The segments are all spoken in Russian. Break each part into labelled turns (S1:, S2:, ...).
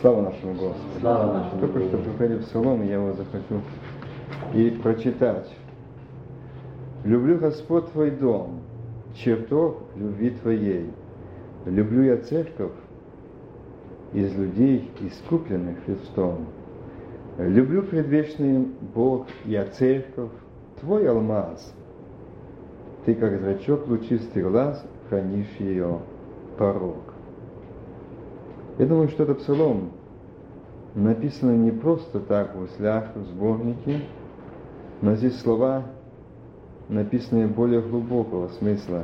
S1: Слава нашему Господу.
S2: Слава нашему
S1: Только что приходил псалом, я его захочу и прочитать. Люблю Господь Твой дом, чертог любви Твоей. Люблю я церковь из людей, искупленных Христом. Люблю предвечный Бог, я церковь, Твой алмаз. Ты, как зрачок лучистый глаз, хранишь ее порог. Я думаю, что это псалом написано не просто так в услях, в сборнике, но здесь слова, написанные более глубокого смысла.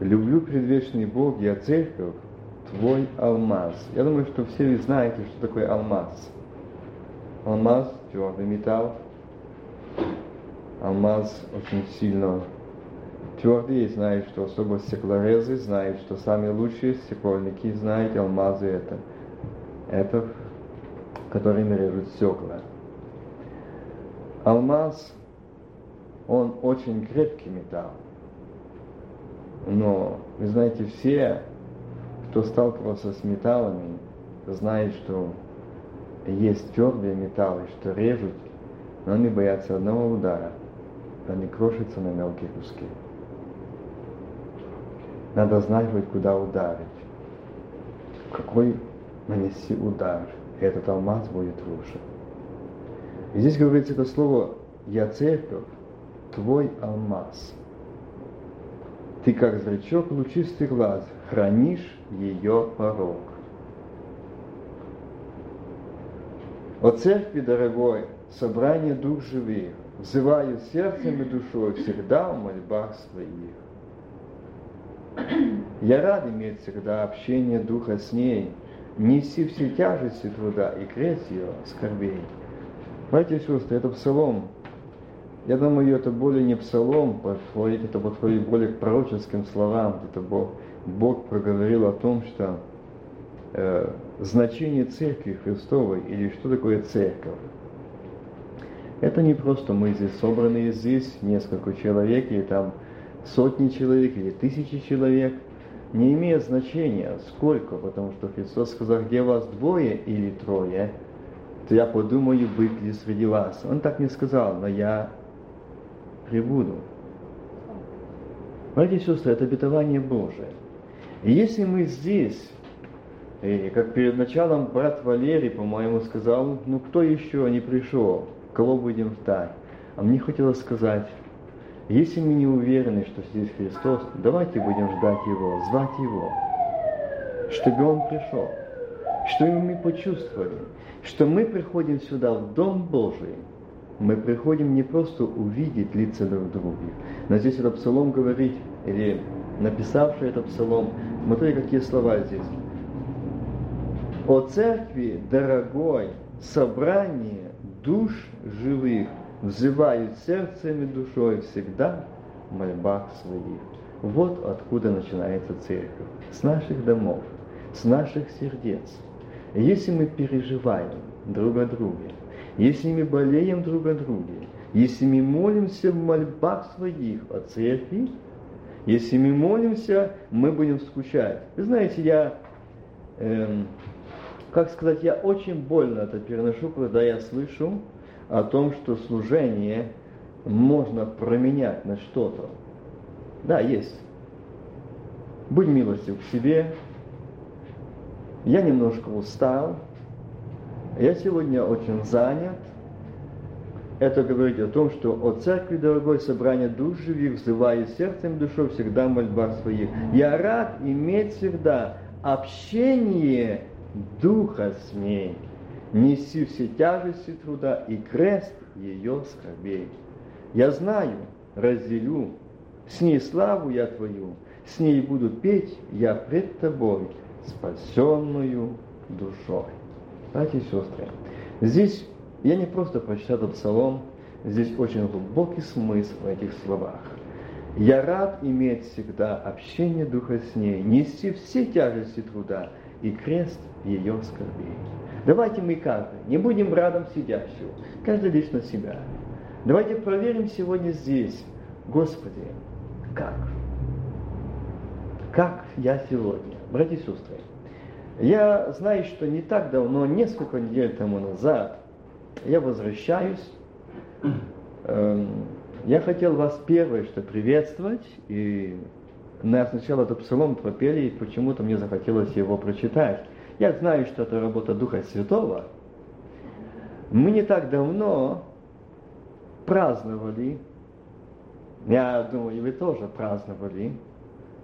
S1: «Люблю предвечный Бог, я церковь, твой алмаз». Я думаю, что все вы знаете, что такое алмаз. Алмаз – твердый металл. Алмаз очень сильно твердый, знают, что особо стеклорезы знают, что самые лучшие стекольники знают, алмазы это. Это, которыми режут стекла. Алмаз, он очень крепкий металл. Но, вы знаете, все, кто сталкивался с металлами, знают, что есть твердые металлы, что режут, но они боятся одного удара, они крошатся на мелкие куски. Надо знать хоть куда ударить. Какой нанести удар, и этот алмаз будет лучше. И здесь говорится это слово «Я церковь, твой алмаз». Ты, как зрачок лучистый глаз, хранишь ее порог. О церкви, дорогой, собрание дух живых, взываю сердцем и душой всегда в мольбах своих. Я рад иметь всегда общение духа с ней, неси все тяжести труда и крест ее скорбей. Братья и сестры, это псалом. Я думаю, это более не псалом, подходит, это подходит более к пророческим словам. Это Бог, Бог проговорил о том, что э, значение Церкви Христовой, или что такое Церковь. Это не просто мы здесь собранные здесь, несколько человек, или там сотни человек, или тысячи человек. Не имеет значения, сколько, потому что Христос сказал, где вас двое или трое, то я подумаю, быть ли среди вас. Он так не сказал, но я прибуду. Братья и сестры, это обетование Божие. И если мы здесь, и как перед началом брат Валерий, по-моему, сказал, ну кто еще не пришел, кого будем ждать? А мне хотелось сказать, если мы не уверены, что здесь Христос, давайте будем ждать Его, звать Его, чтобы Он пришел, чтобы мы почувствовали, что мы приходим сюда, в Дом Божий, мы приходим не просто увидеть лица друг друга, но здесь этот псалом говорит, или написавший этот псалом, смотри, какие слова здесь. О церкви, дорогой, собрание душ живых, взывают сердцем и душой всегда в мольбах своих. Вот откуда начинается церковь. С наших домов, с наших сердец. Если мы переживаем друг о друге, если мы болеем друг о друге, если мы молимся в мольбах своих о церкви, если мы молимся, мы будем скучать. Вы знаете, я, эм, как сказать, я очень больно это переношу, когда я слышу, о том, что служение можно променять на что-то. Да, есть. Будь милостив к себе. Я немножко устал. Я сегодня очень занят. Это говорит о том, что о церкви, дорогой, собрание душ живых, взывая сердцем душой всегда мольба своих. Я рад иметь всегда общение Духа с ней неси все тяжести труда и крест ее скорбей. Я знаю, разделю, с ней славу я твою, с ней буду петь я пред тобой, спасенную душой. Братья и сестры, здесь я не просто прочитал этот псалом, здесь очень глубокий смысл в этих словах. Я рад иметь всегда общение Духа с ней, нести все тяжести труда и крест ее скорбей. Давайте мы каждый, не будем рядом сидящего, каждый лично себя. Давайте проверим сегодня здесь, Господи, как? Как я сегодня? Братья и сестры, Я знаю, что не так давно, несколько недель тому назад, я возвращаюсь. Эм, я хотел вас первое, что приветствовать, и на сначала этот псалом пропели, и почему-то мне захотелось его прочитать. Я знаю, что это работа Духа Святого. Мы не так давно праздновали, я думаю, вы тоже праздновали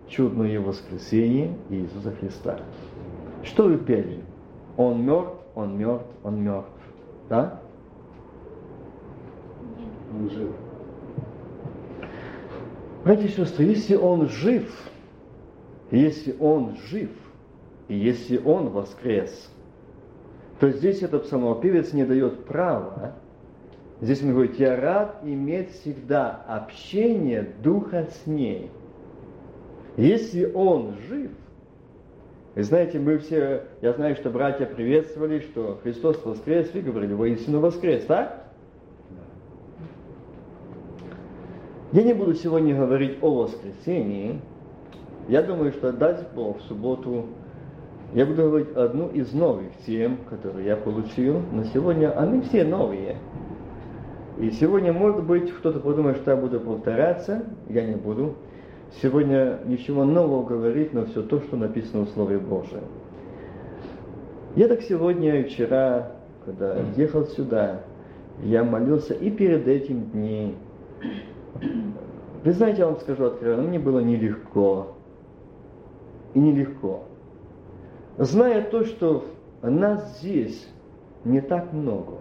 S1: чудное воскресение Иисуса Христа. Что вы пели? Он мертв, он мертв, он мертв. Да?
S2: Он жив.
S1: Братья и сестры, если он жив, если он жив, и если он воскрес, то здесь этот псалмопевец не дает права. Здесь он говорит, я рад иметь всегда общение Духа с ней. Если он жив, вы знаете, мы все, я знаю, что братья приветствовали, что Христос воскрес, вы говорили, воистину воскрес, так? Я не буду сегодня говорить о воскресении. Я думаю, что даст Бог в субботу я буду говорить одну из новых тем, которые я получил на сегодня. Они все новые. И сегодня, может быть, кто-то подумает, что я буду повторяться. Я не буду. Сегодня ничего нового говорить, но все то, что написано в Слове Божьем. Я так сегодня и вчера, когда ехал сюда, я молился и перед этим днем. Вы знаете, я вам скажу откровенно, мне было нелегко. И нелегко. Зная то, что нас здесь не так много,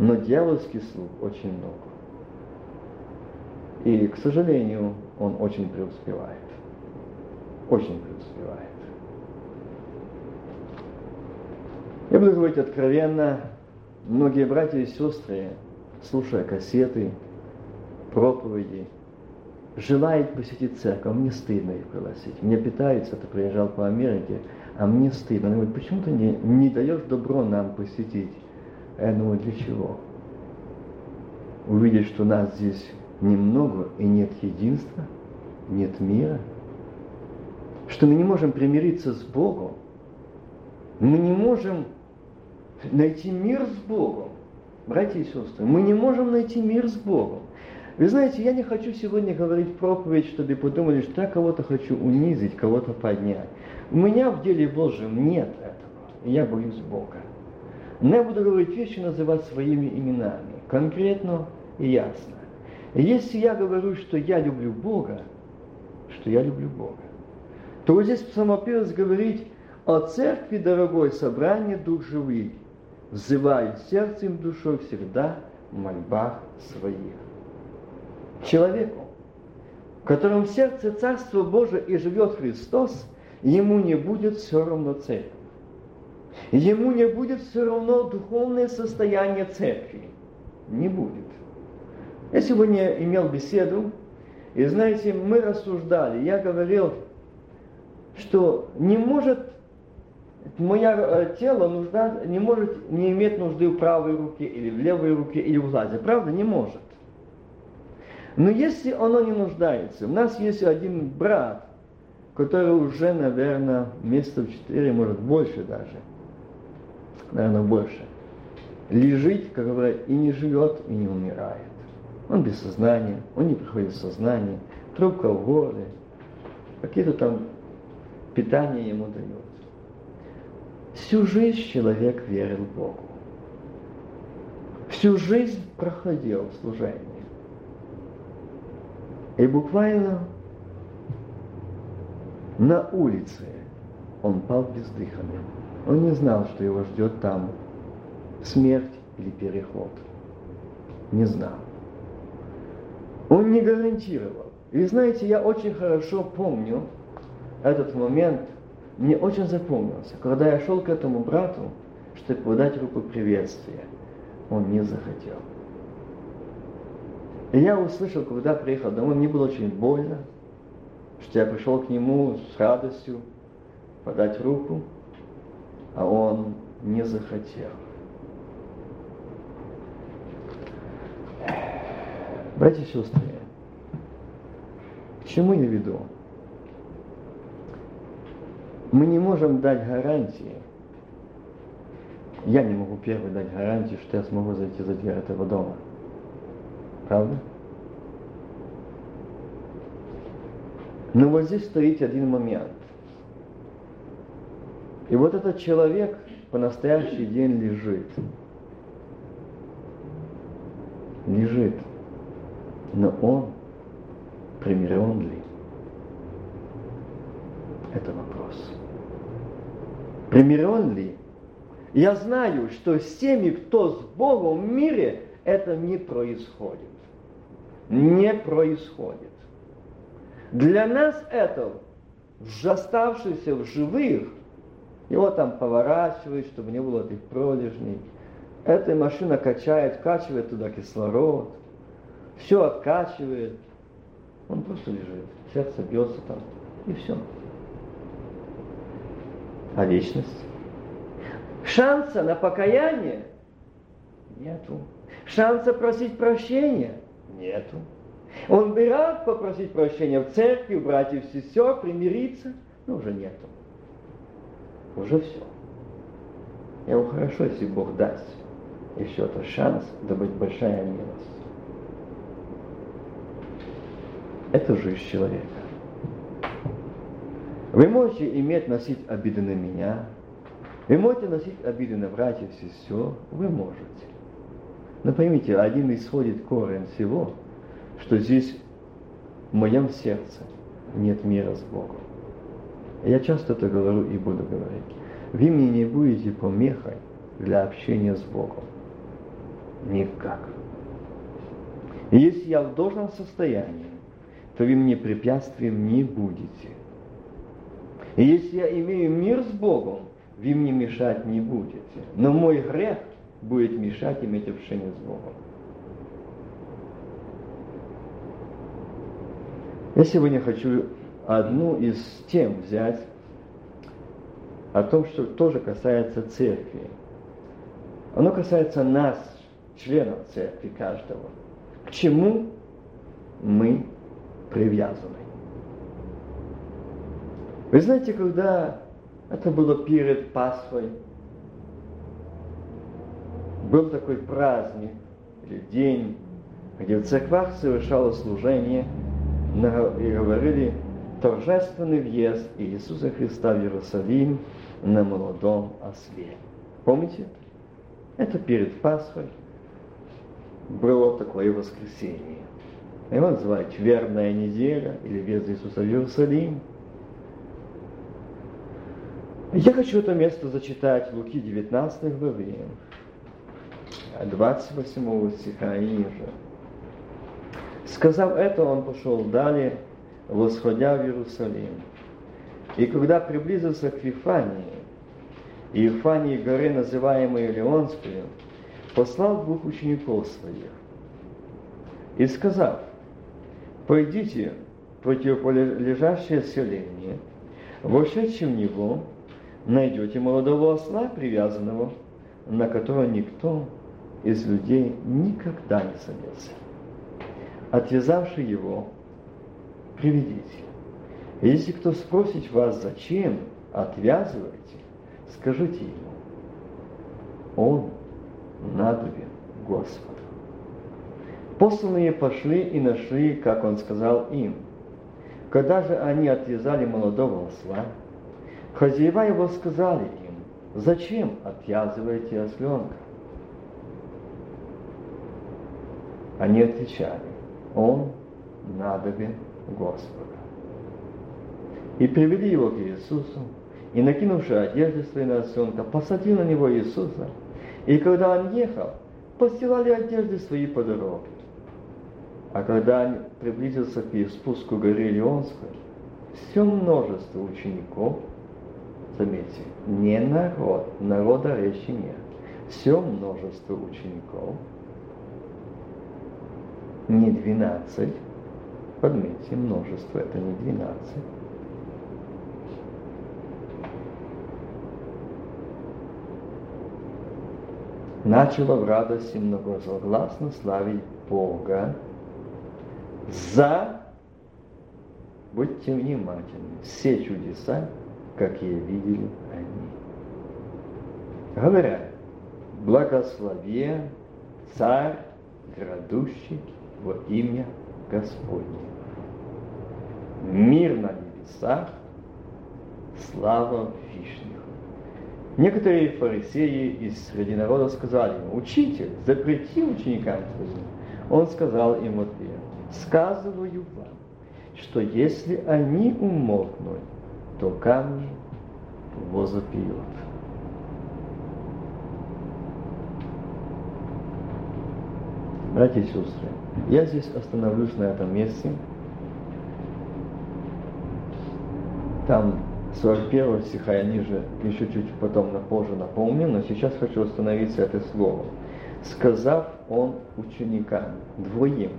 S1: но дьявольский слуг очень много. И, к сожалению, он очень преуспевает. Очень преуспевает. Я буду говорить откровенно, многие братья и сестры, слушая кассеты, проповеди, желает посетить церковь, а мне стыдно их пригласить. Мне питается, ты приезжал по Америке, а мне стыдно. Она говорит, почему ты не, не даешь добро нам посетить? Я думаю, для чего? Увидеть, что нас здесь немного и нет единства, нет мира, что мы не можем примириться с Богом, мы не можем найти мир с Богом. Братья и сестры, мы не можем найти мир с Богом. Вы знаете, я не хочу сегодня говорить проповедь, чтобы подумали, что я кого-то хочу унизить, кого-то поднять. У меня в деле Божьем нет этого. Я боюсь Бога. Но я буду говорить вещи, называть своими именами. Конкретно и ясно. если я говорю, что я люблю Бога, что я люблю Бога, то вот здесь псалмопевец говорит о церкви, дорогой, собрание дух живых, взываю сердцем душой всегда в мольбах своих человеку, в котором в сердце Царство Божие и живет Христос, ему не будет все равно церковь. Ему не будет все равно духовное состояние церкви. Не будет. Я сегодня имел беседу, и знаете, мы рассуждали, я говорил, что не может мое э, тело нужда, не может не иметь нужды в правой руке или в левой руке или в глазе. Правда? Не может. Но если оно не нуждается, у нас есть один брат, который уже, наверное, месяцев четыре, может больше даже, наверное, больше, лежит, как говорят, и не живет, и не умирает. Он без сознания, он не приходит в сознание, трубка в горле, какие-то там питания ему дают. Всю жизнь человек верил Богу. Всю жизнь проходил в служении. И буквально на улице он пал бездыханным. Он не знал, что его ждет там смерть или переход. Не знал. Он не гарантировал. И знаете, я очень хорошо помню этот момент, мне очень запомнился, когда я шел к этому брату, чтобы подать руку приветствия. Он не захотел. И я услышал, когда приехал домой, мне было очень больно, что я пришел к нему с радостью подать руку, а он не захотел. Братья и сестры, к чему я веду? Мы не можем дать гарантии. Я не могу первый дать гарантию, что я смогу зайти за дверь этого дома. Правда? Но вот здесь стоит один момент. И вот этот человек по настоящий день лежит. Лежит. Но он примирен ли? Это вопрос. Примирен ли? Я знаю, что с теми, кто с Богом в мире, это не происходит. Не происходит. Для нас это, оставшиеся в живых, его там поворачивают, чтобы не было этих пролежней. Эта машина качает, качивает туда кислород, все откачивает. Он просто лежит, сердце бьется там, и все. А вечность? Шанса на покаяние нету. Шанса просить прощения нету. Он бы рад попросить прощения в церкви, у братьев и сестер, примириться, но уже нету. Уже все. Ему хорошо, если Бог даст еще то шанс, да быть большая милость. Это жизнь человека. Вы можете иметь, носить обиды на меня, вы можете носить обиды на братьев и сестер, вы можете. Но поймите, один исходит корень всего, что здесь в моем сердце нет мира с Богом. Я часто это говорю и буду говорить. Вы мне не будете помехой для общения с Богом. Никак. Если я в должном состоянии, то вы мне препятствием не будете. И если я имею мир с Богом, вы мне мешать не будете. Но мой грех будет мешать иметь общение с Богом. Я сегодня хочу одну из тем взять о том, что тоже касается церкви. Оно касается нас, членов церкви каждого. К чему мы привязаны? Вы знаете, когда это было перед Пасхой, был такой праздник или день, где в церквах совершалось служение и говорили торжественный въезд Иисуса Христа в Иерусалим на молодом осле. Помните? Это перед Пасхой было такое воскресенье. Его называют верная неделя или въезд Иисуса в Иерусалим – я хочу это место зачитать Луки 19 главе, 28 стиха ниже. Сказав это, он пошел далее, восходя в Иерусалим. И когда приблизился к Вифании, и Вифании горы, называемой Леонскую, послал двух учеников своих. И сказав, пойдите в противополежащее селение, вошедшим в него, найдете молодого осла, привязанного, на которого никто из людей никогда не садился. Отвязавший его, приведите. Если кто спросит вас, зачем отвязываете, скажите ему, он надобен Господу. Посланные пошли и нашли, как он сказал им. Когда же они отвязали молодого осла, Хозяева его сказали им, зачем отвязываете осленка? Они отвечали, он надобен Господа. И привели его к Иисусу, и, накинувши одежды свои на осленка, посадил на него Иисуса. И когда он ехал, постилали одежды свои по дороге. А когда он приблизился к спуску горы Леонской, все множество учеников – Заметьте, не народ, народа речи нет. Все множество учеников, не двенадцать, подметьте, множество, это не двенадцать. начало в радости многозагласно славить Бога за, будьте внимательны, все чудеса, какие видели они. Говорят, благослови царь, грядущий во имя Господне. Мир на небесах, слава Вишних. Некоторые фарисеи из среди народа сказали ему, «Учитель, запрети ученикам твоим». Он сказал им в ответ, «Сказываю вам, что если они умолкнут, то камни возопьют». Братья и сестры, я здесь остановлюсь на этом месте. Там 41 стиха я ниже, еще чуть потом на позже напомню, но сейчас хочу остановиться это слово. Сказав он ученикам, двоим,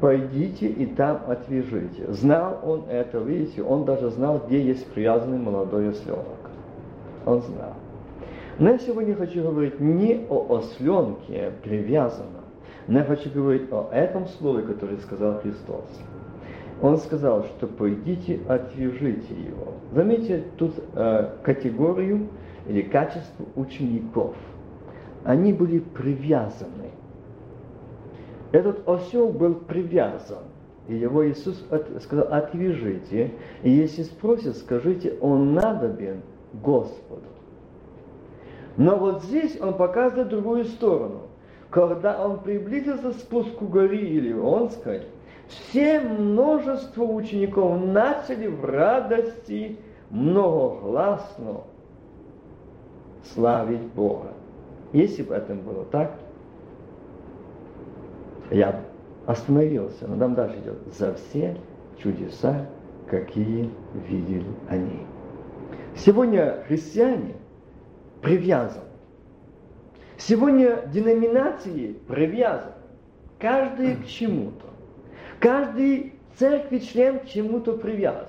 S1: пойдите и там отвяжите. Знал он это, видите, он даже знал, где есть привязанный молодой осленок. Он знал. Но я сегодня хочу говорить не о осленке привязанном, но я хочу говорить о этом слове, которое сказал Христос. Он сказал, что пойдите, отвяжите его. Заметьте тут э, категорию или качество учеников. Они были привязаны. Этот осел был привязан. И его Иисус от, сказал, отвяжите. И если спросят, скажите, он надобен Господу. Но вот здесь он показывает другую сторону когда он приблизился к спуску горы Илионской, все множество учеников начали в радости многогласно славить Бога. Если бы это было так, я бы остановился, но там дальше идет, за все чудеса, какие видели они. Сегодня христиане привязаны Сегодня деноминации привязаны. Каждый к чему-то. Каждый церкви член к чему-то привязан.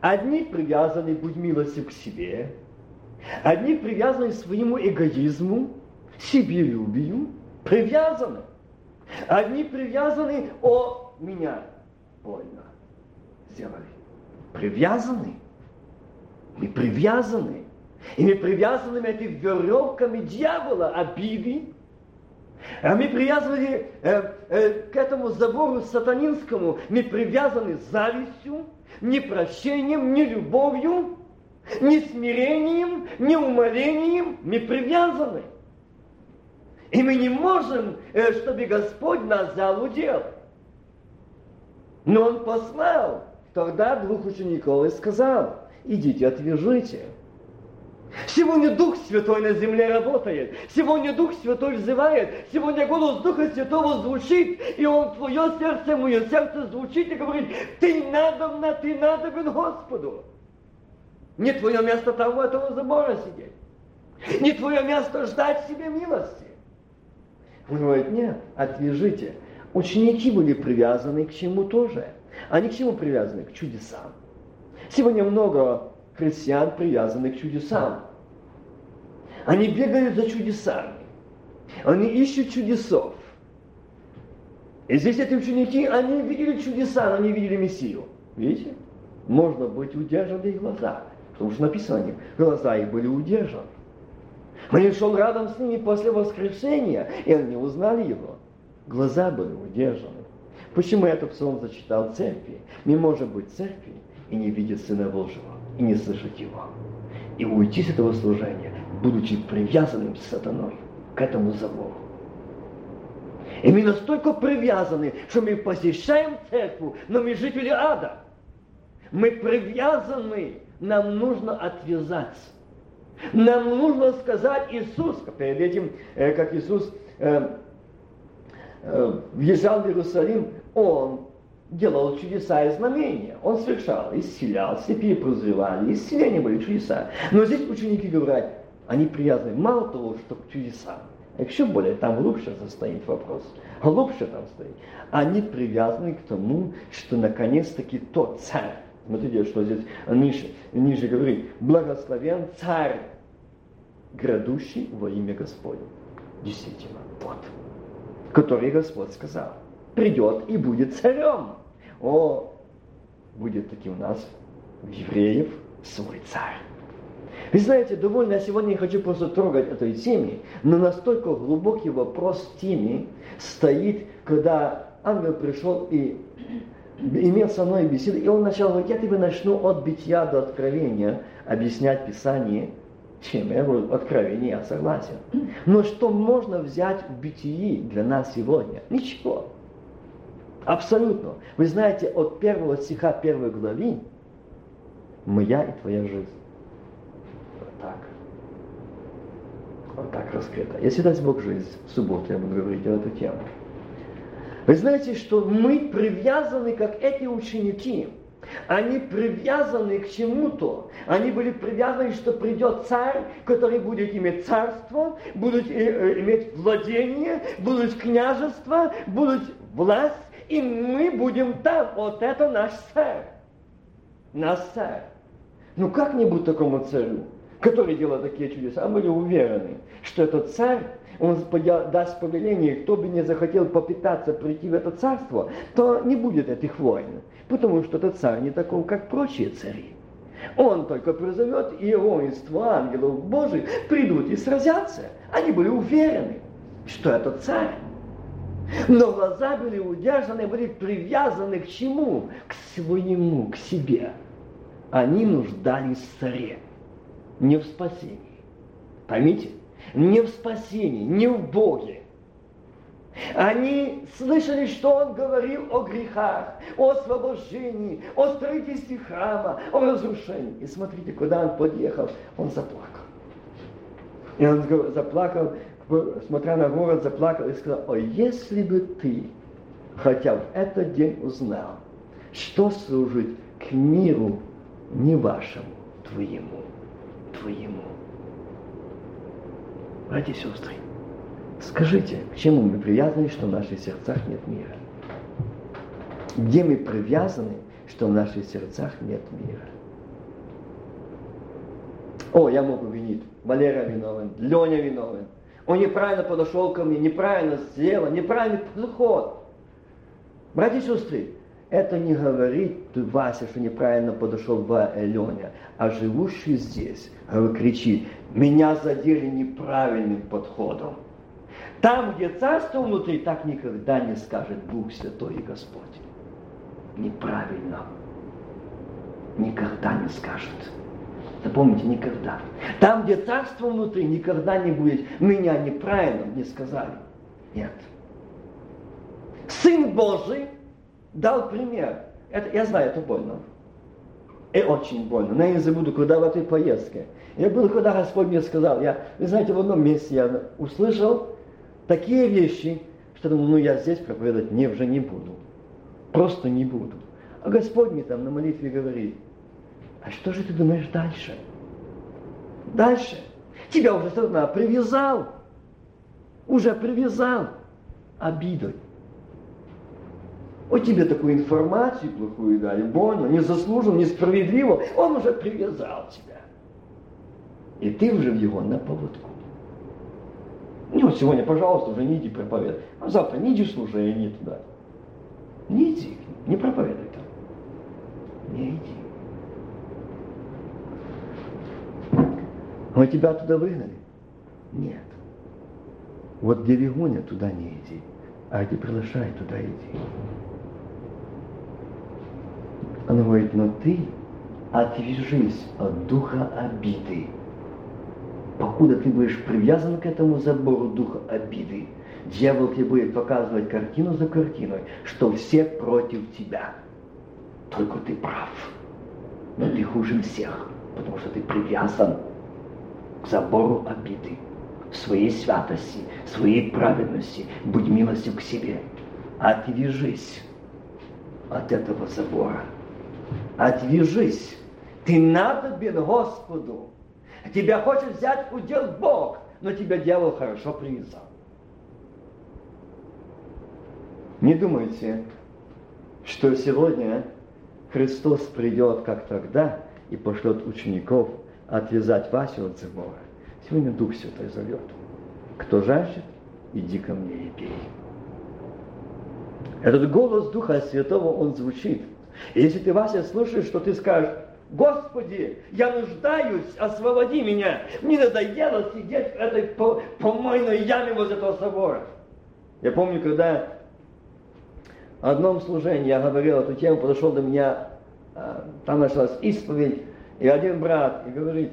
S1: Одни привязаны, будь милостив, к себе. Одни привязаны к своему эгоизму, себелюбию. Привязаны. Одни привязаны, о, меня больно сделали. Привязаны. Мы привязаны. И мы привязаны этими веревками дьявола, обиды. А мы привязаны э, э, к этому забору сатанинскому, мы привязаны завистью, непрощением, не любовью, не смирением, не умолением, мы привязаны. И мы не можем, э, чтобы Господь нас взял удел. Но Он послал тогда двух учеников и сказал, идите, отвяжите. Сегодня Дух Святой на земле работает. Сегодня Дух Святой взывает. Сегодня голос Духа Святого звучит. И Он твое сердце, мое сердце звучит и говорит, ты надобна, ты надобен Господу. Не твое место там у этого забора сидеть. Не твое место ждать себе милости. Он говорит, нет, отвяжите. Ученики были привязаны к чему тоже. Они к чему привязаны? К чудесам. Сегодня много христиан привязаны к чудесам. Они бегают за чудесами. Они ищут чудесов. И здесь эти ученики, они видели чудеса, но не видели Мессию. Видите? Можно быть удержаны их глаза. Потому что написано о. Глаза их были удержаны. Он шел рядом с ними после воскрешения, и они не узнали его. Глаза были удержаны. Почему этот псалом зачитал церкви? Мы можем быть церкви и не видеть Сына Божьего, и не слышать Его. И уйти с этого служения будучи привязанным сатаной к этому забору. И мы настолько привязаны, что мы посещаем церковь, но мы жители ада. Мы привязаны, нам нужно отвязаться. Нам нужно сказать Иисус, перед этим, э, как Иисус э, э, въезжал в Иерусалим, Он делал чудеса и знамения. Он совершал, исцелял, слепые прозревали, исцеления были чудеса. Но здесь ученики говорят, они привязаны мало того, что к чудесам, а еще более, там глубже стоит вопрос, глубже там стоит. Они привязаны к тому, что наконец-таки тот царь, смотрите, что здесь ниже, ниже говорит, благословен царь, грядущий во имя Господне. Действительно, вот, который Господь сказал, придет и будет царем. О, будет таки у нас, евреев, свой царь. Вы знаете, довольно, я сегодня не хочу просто трогать этой теме, но настолько глубокий вопрос теме стоит, когда ангел пришел и имел со мной беседу, и он начал говорить, я тебе начну от битья до откровения объяснять Писание, чем я говорю, откровение, я согласен. Но что можно взять в бытии для нас сегодня? Ничего. Абсолютно. Вы знаете, от первого стиха первой главы моя и твоя жизнь. Так. Вот так раскрыто. Если даст Бог жизнь, в субботу я буду говорить о эту тему. Вы знаете, что мы привязаны, как эти ученики, они привязаны к чему-то. Они были привязаны, что придет царь, который будет иметь царство, будет э, иметь владение, будут княжество, будут власть, и мы будем там. Вот это наш царь. Наш царь. Ну как-нибудь такому царю, который делал такие чудеса, а были уверены, что этот царь он даст повеление, кто бы не захотел попытаться прийти в это царство, то не будет этих войн, потому что этот царь не таков, как прочие цари. Он только призовет, и воинство ангелов Божьих придут и сразятся. Они были уверены, что это царь. Но глаза были удержаны, были привязаны к чему? К своему, к себе. Они нуждались в царе, не в спасении. Поймите? не в спасении, не в Боге. Они слышали, что он говорил о грехах, о освобождении, о строительстве храма, о разрушении. И смотрите, куда он подъехал, он заплакал. И он заплакал, смотря на город, заплакал и сказал, о, если бы ты хотя в этот день узнал, что служит к миру не вашему, твоему, твоему. Братья и сестры, скажите, к чему мы привязаны, что в наших сердцах нет мира? Где мы привязаны, что в наших сердцах нет мира? О, я могу винить. Валера виновен, Леня виновен. Он неправильно подошел ко мне, неправильно сделал, неправильный подход. Братья и сестры, это не говорит Вася, что неправильно подошел в Леня, а живущий здесь кричит, меня задели неправильным подходом. Там, где царство внутри, так никогда не скажет Бог Святой и Господь. Неправильно. Никогда не скажет. Запомните, никогда. Там, где царство внутри, никогда не будет меня неправильно не сказали. Нет. Сын Божий дал пример. Это, я знаю, это больно. И очень больно. Но я не забуду, куда в этой поездке. Я был, когда Господь мне сказал, я, вы знаете, в одном месте я услышал такие вещи, что думал, ну я здесь проповедовать не, уже не буду. Просто не буду. А Господь мне там на молитве говорит, а что же ты думаешь дальше? Дальше. Тебя уже сатана привязал. Уже привязал обидой. Вот тебе такую информацию плохую дали, больно, незаслуженно, несправедливо, он уже привязал тебя. И ты уже в его на поводку. Не вот сегодня, пожалуйста, уже не иди проповедовать. А завтра не иди в служение туда. Не иди, не проповедуй там. Не иди. Мы тебя туда выгнали? Нет. Вот где Вигоня, туда не иди. А где приглашай, туда иди. Он говорит, но ты отвяжись от духа обиды. Покуда ты будешь привязан к этому забору духа обиды, дьявол тебе будет показывать картину за картиной, что все против тебя. Только ты прав. Но ты хуже всех, потому что ты привязан к забору обиды, своей святости, своей праведности. Будь милостив к себе. Отвяжись от этого забора. Отвяжись. Ты надобен Господу. Тебя хочет взять удел Бог, но тебя дьявол хорошо привязал. Не думайте, что сегодня Христос придет, как тогда, и пошлет учеников отвязать Васю от забора. Сегодня Дух Святой зовет. Кто жаждет, иди ко мне и пей. Этот голос Духа Святого, он звучит – если ты, Вася, слушаешь, что ты скажешь, Господи, я нуждаюсь, освободи меня. Мне надоело сидеть в этой помойной яме возле этого собора. Я помню, когда в одном служении я говорил эту тему, подошел до меня, а, там началась исповедь, и один брат и говорит,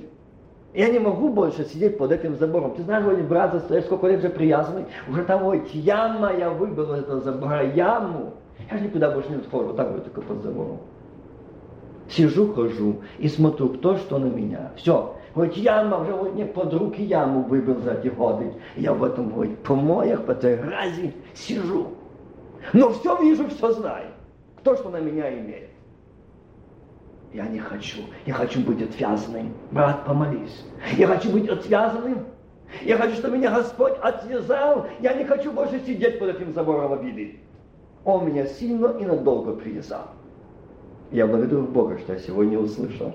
S1: я не могу больше сидеть под этим забором. Ты знаешь, говорит, брат, застоишь, сколько лет же привязанный, уже там, ой, яма я выбил из этого забора, яму. Я же никуда больше не отхожу, вот так вот только под забором. Сижу, хожу и смотрю, кто что на меня. Все. Вот яма, вот мне под руки яму выбил за эти годы. Я в этом помоях, по этой грязи сижу. Но все вижу, все знаю. Кто что на меня имеет. Я не хочу. Я хочу быть отвязанным. Брат, помолись. Я хочу быть отвязанным. Я хочу, чтобы меня Господь отвязал. Я не хочу больше сидеть под этим забором обиды. Он меня сильно и надолго привязал. Я благодарю Бога, что я сегодня услышал.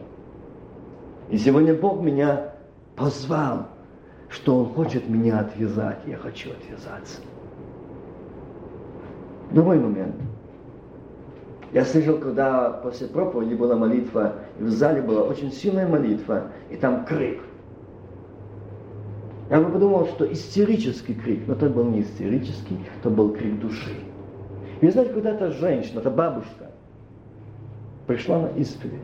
S1: И сегодня Бог меня позвал, что Он хочет меня отвязать. Я хочу отвязаться. Другой момент. Я слышал, когда после проповеди была молитва, и в зале была очень сильная молитва, и там крик. Я бы подумал, что истерический крик, но это был не истерический, это был крик души. И знаете, когда эта женщина, эта бабушка, пришла на исповедь.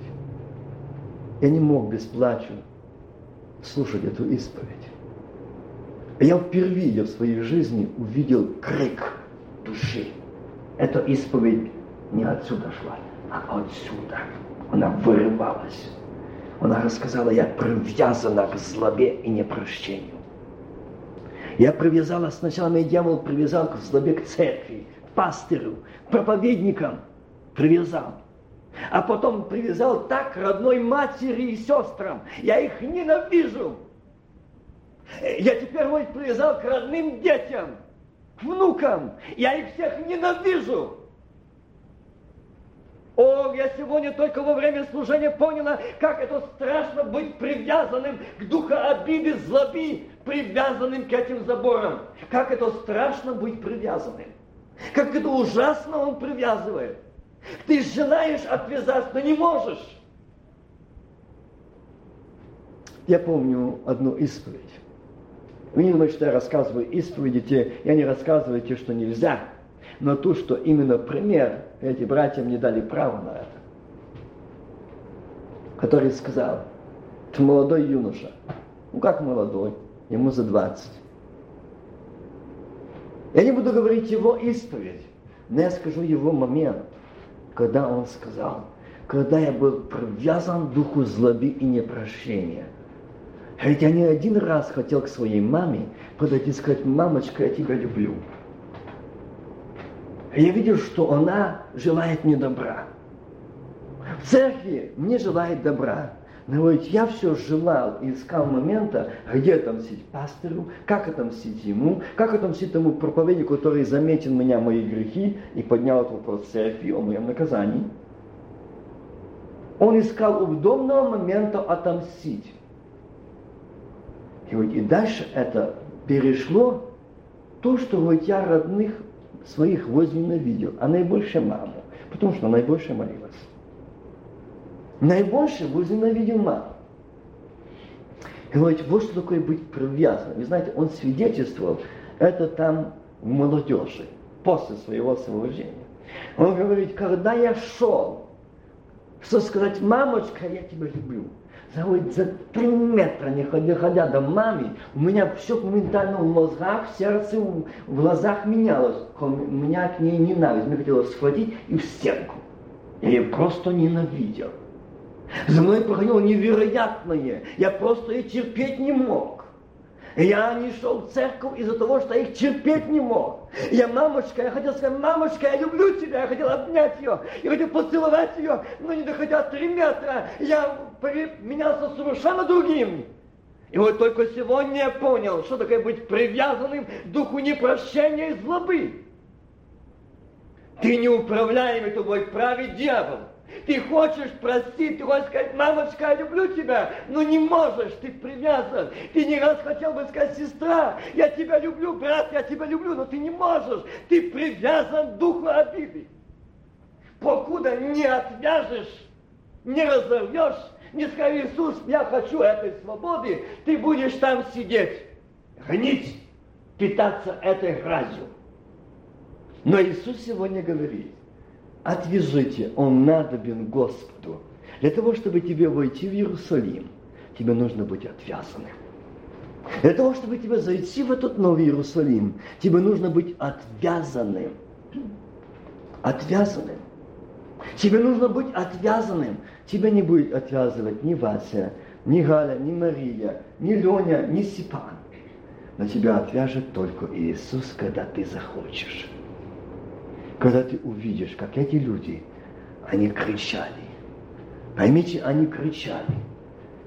S1: Я не мог без плачу слушать эту исповедь. Я впервые в своей жизни увидел крик души. Эта исповедь не отсюда шла, а отсюда. Она вырывалась. Она рассказала, я привязана к злобе и непрощению. Я привязала, сначала меня дьявол привязал к злобе к церкви, пастырю, проповедникам. Привязал а потом привязал так родной матери и сестрам. Я их ненавижу. Я теперь вот привязал к родным детям, к внукам. Я их всех ненавижу. О, я сегодня только во время служения поняла, как это страшно быть привязанным к духу обиды, злоби, привязанным к этим заборам. Как это страшно быть привязанным. Как это ужасно он привязывает. Ты желаешь отвязаться, но не можешь. Я помню одну исповедь. Вы не думаете, что я рассказываю исповеди, те, я не рассказываю те, что нельзя, но то, что именно пример, эти братья мне дали право на это. Который сказал, ты молодой юноша. Ну как молодой? Ему за 20. Я не буду говорить его исповедь, но я скажу его момент когда он сказал, когда я был привязан к духу злоби и непрощения. Ведь я не один раз хотел к своей маме подойти и сказать, мамочка, я тебя люблю. Я видел, что она желает мне добра. В церкви мне желает добра. Но ведь я все желал и искал момента, где отомстить пастору, как отомстить ему, как отомстить тому проповеднику, который заметил меня, мои грехи, и поднял этот вопрос церкви о моем наказании. Он искал удобного момента отомстить. И, вот, и дальше это перешло то, что вот я родных своих возненавидел, а наибольше маму, потому что она наибольше молилась. Наибольше возненавидел маму. И говорит, вот что такое быть привязанным. Вы знаете, он свидетельствовал это там в молодежи, после своего освобождения. Он говорит, когда я шел, что сказать, мамочка, я тебя люблю. Говорит, за три метра, не ходя, ходя до мамы, у меня все моментально в мозгах, в сердце, в глазах менялось. У меня к ней ненависть. Мне хотелось схватить и в стенку. Я ее просто ненавидел. За мной проходило невероятное. Я просто их терпеть не мог. Я не шел в церковь из-за того, что я их терпеть не мог. Я мамочка, я хотел сказать, мамочка, я люблю тебя, я хотел обнять ее, я хотел поцеловать ее, но не доходя три метра, я менялся совершенно другим. И вот только сегодня я понял, что такое быть привязанным к духу непрощения и злобы. Ты неуправляемый тобой правит дьявол. Ты хочешь простить, ты хочешь сказать, мамочка, я люблю тебя, но не можешь, ты привязан. Ты не раз хотел бы сказать, сестра, я тебя люблю, брат, я тебя люблю, но ты не можешь. Ты привязан к духу обиды. Покуда не отвяжешь,
S2: не разорвешь, не скажешь, Иисус, я хочу этой свободы, ты будешь там сидеть, гнить, питаться этой грязью. Но Иисус сегодня говорит, отвяжите, он надобен Господу. Для того, чтобы тебе войти в Иерусалим, тебе нужно быть отвязанным. Для того, чтобы тебе зайти в этот Новый Иерусалим, тебе нужно быть отвязанным. Отвязанным. Тебе нужно быть отвязанным. Тебя не будет отвязывать ни Вася, ни Галя, ни Мария, ни Леня, ни Степан. Но тебя отвяжет только Иисус, когда ты захочешь. Когда ты увидишь, как эти люди, они кричали. Поймите, они кричали.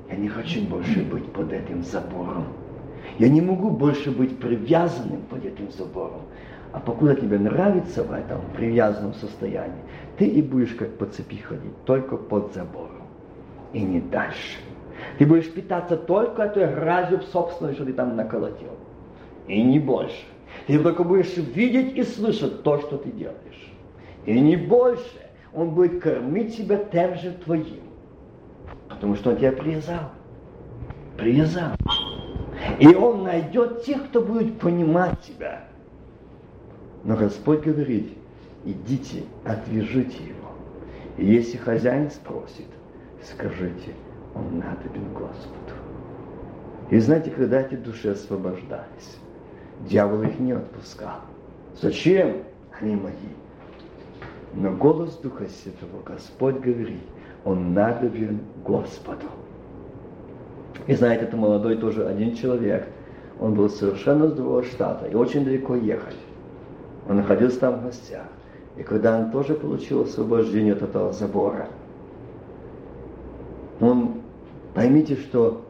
S2: Я не хочу больше быть под этим забором. Я не могу больше быть привязанным под этим забором. А покуда тебе нравится в этом привязанном состоянии, ты и будешь как по цепи ходить, только под забором. И не дальше. Ты будешь питаться только этой грязью собственной, что ты там наколотил. И не больше. Ты только будешь видеть и слышать то, что ты делаешь. И не больше. Он будет кормить тебя тем же твоим. Потому что он тебя привязал. Привязал. И он найдет тех, кто будет понимать тебя. Но Господь говорит, идите, отвяжите его. И если хозяин спросит, скажите, он надобен Господу. И знаете, когда эти души освобождались, дьявол их не отпускал. Зачем? Они мои. Но голос Духа Святого Господь говорит, он надобен Господу. И знаете, это молодой тоже один человек. Он был совершенно с другого штата и очень далеко ехать. Он находился там в гостях. И когда он тоже получил освобождение от этого забора, он, поймите, что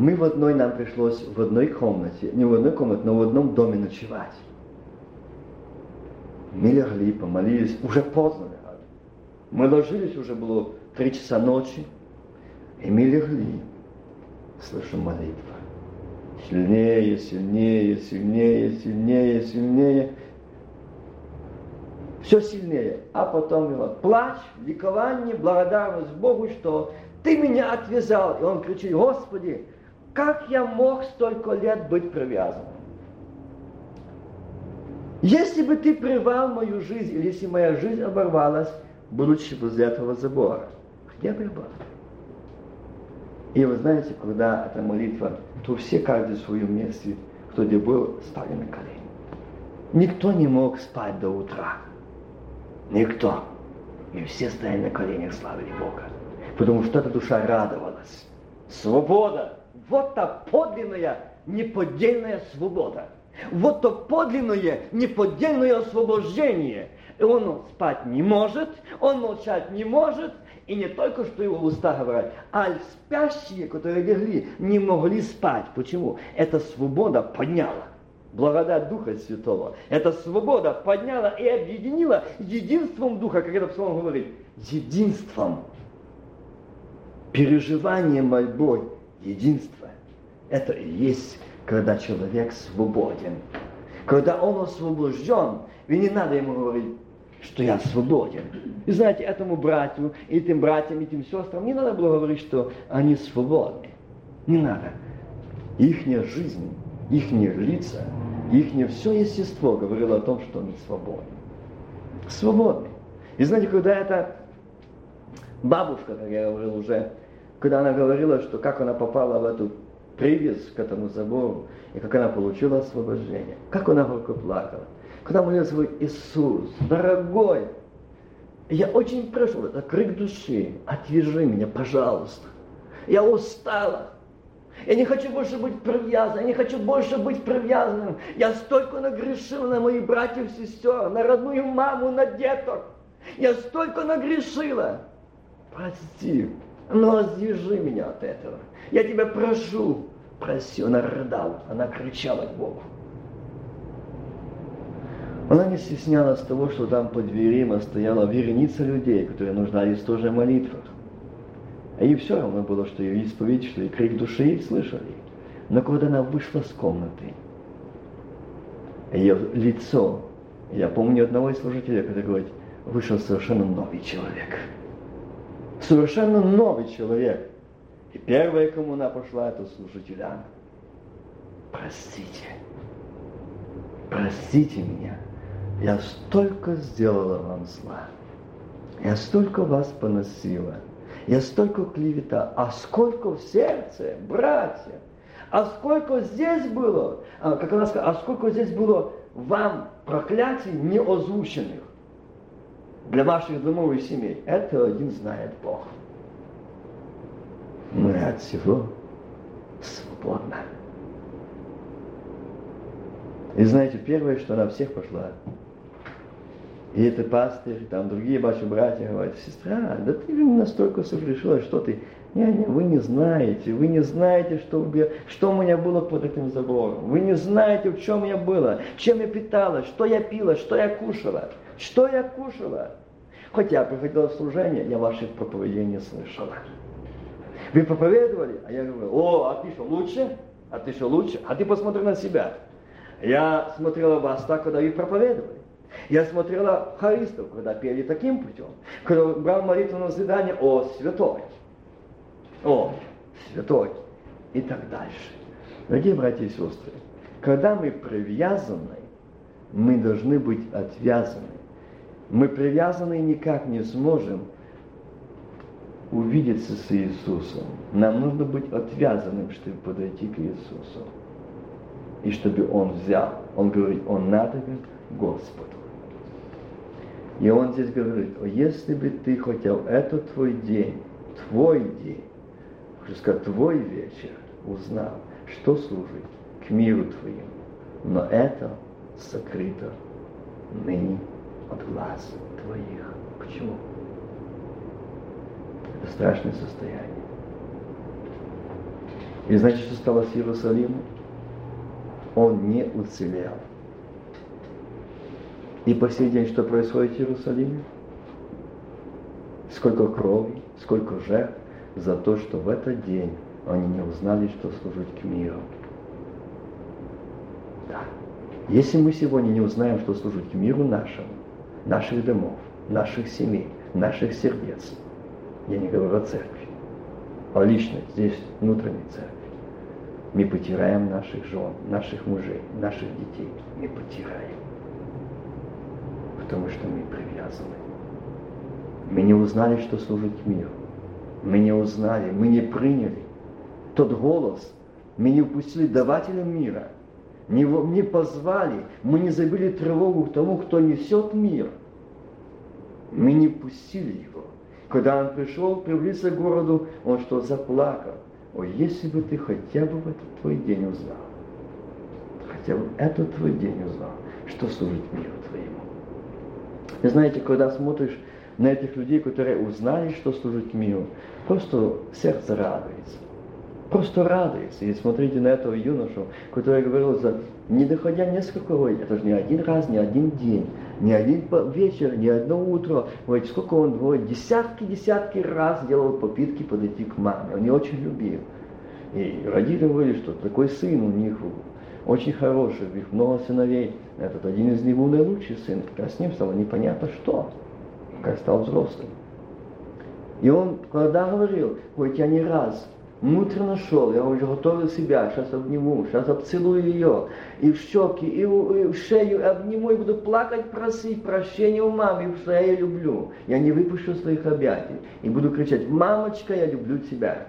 S2: мы в одной, нам пришлось в одной комнате, не в одной комнате, но в одном доме ночевать. Мы легли, помолились, уже поздно легали. Мы ложились, уже было три часа ночи, и мы легли. Слышим молитва. Сильнее, сильнее, сильнее, сильнее, сильнее все сильнее. А потом его плач, ликование, благодарность Богу, что ты меня отвязал. И он кричит, Господи, как я мог столько лет быть привязанным? Если бы ты прервал мою жизнь, или если моя жизнь оборвалась, будучи возле этого забора, где бы я был? И вы знаете, когда эта молитва, то все каждый в своем месте, кто где был, стали на колени. Никто не мог спать до утра. Никто. И все стояли на коленях, славили Бога. Потому что эта душа радовалась. Свобода. Вот та подлинная, неподдельная свобода. Вот то подлинное, неподдельное освобождение. И он спать не может, он молчать не может, и не только что его уста говорят, а спящие, которые легли, не могли спать. Почему? Эта свобода подняла благодать Духа Святого. Эта свобода подняла и объединила единством Духа, как это Псалом говорит, единством, переживанием мольбой, единство. Это и есть, когда человек свободен. Когда он освобожден, и не надо ему говорить, что я свободен. И знаете, этому братью, этим братьям, этим сестрам не надо было говорить, что они свободны. Не надо. Ихняя жизнь их лица, их все естество говорило о том, что они свободны. Свободны. И знаете, когда эта бабушка, как я говорил уже, когда она говорила, что как она попала в эту привязь к этому забору, и как она получила освобождение, как она горько плакала. Когда молилась свой Иисус, дорогой, я очень прошу, это крик души, отвяжи меня, пожалуйста. Я устала, я не хочу больше быть привязанным, я не хочу больше быть привязанным. Я столько нагрешил на моих братьев сестер, на родную маму, на деток. Я столько нагрешила. Прости, но отвяжи меня от этого. Я тебя прошу. Проси, она рыдала, она кричала к Богу. Она не стеснялась того, что там под дверима стояла вереница людей, которые нуждались тоже в молитвах. А ей все равно было, что ее исповедь, что и крик души слышали. Но когда она вышла с комнаты, ее лицо, я помню одного из служителей, который говорит, вышел совершенно новый человек. Совершенно новый человек. И первая, кому она пошла, это служителям. Простите. Простите меня. Я столько сделала вам зла. Я столько вас поносила. Я столько клевета. А сколько в сердце, братья. А сколько здесь было, а, как она сказала, а сколько здесь было вам проклятий неозвученных для ваших домов и семей. Это один знает Бог. Мы от всего свободны. И знаете, первое, что на всех пошла, и это пастырь, там другие ваши братья говорят, сестра, да ты настолько согрешила, что ты... Не, не, вы не знаете, вы не знаете, что, что у меня было под этим забором. Вы не знаете, в чем я была, чем я питалась, что я пила, что я кушала. Что я кушала. Хотя я приходила в служение, я ваших проповедей не слышала. Вы проповедовали, а я говорю, о, а ты что, лучше? А ты что, лучше? А ты посмотри на себя. Я смотрела вас так, когда вы проповедовали. Я смотрела харистов, когда пели таким путем, когда брал молитву на задание о святой, о святой и так дальше. Дорогие братья и сестры, когда мы привязаны, мы должны быть отвязаны. Мы привязаны никак не сможем увидеться с Иисусом. Нам нужно быть отвязанным, чтобы подойти к Иисусу. И чтобы Он взял. Он говорит, Он надо Господу. И он здесь говорит, если бы ты хотел, это твой день, твой день, хочу сказать, твой вечер, узнал, что служит к миру твоему. Но это сокрыто ныне от глаз твоих. Почему? Страшное состояние. И знаете, что стало с Иерусалимом? Он не уцелел. И по сей день что происходит в Иерусалиме? Сколько крови, сколько жертв за то, что в этот день они не узнали, что служить к миру. Да. Если мы сегодня не узнаем, что служить к миру нашему, наших домов, наших семей, наших сердец, я не говорю о церкви, а лично здесь внутренней церкви, мы потеряем наших жен, наших мужей, наших детей, мы потеряем потому что мы привязаны. Мы не узнали, что служить миру. Мы не узнали, мы не приняли тот голос. Мы не упустили давателя мира. Не, не позвали, мы не забыли тревогу тому, кто несет мир. Мы не пустили его. Когда он пришел, приблизился к городу, он что, заплакал. О, если бы ты хотя бы в этот твой день узнал, хотя бы этот твой день узнал, что служит миру твоему. И знаете, когда смотришь на этих людей, которые узнали, что служить миру, просто сердце радуется. Просто радуется. И смотрите на этого юношу, который говорил, за, не доходя несколько лет, это же не один раз, не один день, не один вечер, не одно утро, вот сколько он, вот, десятки-десятки раз делал попытки подойти к маме. Он не очень любил. И родители говорили, что такой сын у них очень хороший, у них много сыновей. Этот один из них был наилучший сын, а с ним стало непонятно что, как стал взрослым. И он, когда говорил, хоть я не раз внутренно шел, я уже готовил себя, сейчас обниму, сейчас обцелую ее, и в щеки, и в, и в шею обниму, и буду плакать, просить прощения у мамы, что я ее люблю. Я не выпущу своих объятий. И буду кричать, мамочка, я люблю тебя,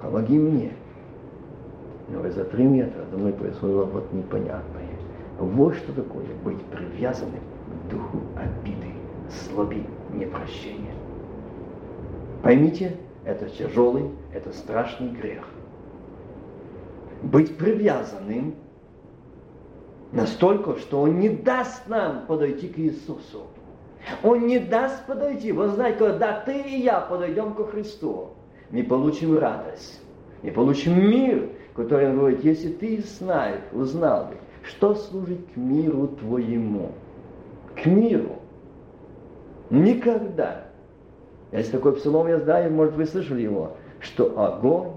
S2: помоги мне. Но за три метра за мной происходило вот непонятное. Вот что такое быть привязанным к духу обиды, злобы, непрощения. Поймите, это тяжелый, это страшный грех. Быть привязанным настолько, что он не даст нам подойти к Иисусу. Он не даст подойти. Вы знаете, когда ты и я подойдем ко Христу, мы получим радость, мы получим мир, который он говорит, если ты знаешь, узнал бы, что служит к миру твоему, к миру, никогда. Есть такой псалом, я знаю, может, вы слышали его, что огонь,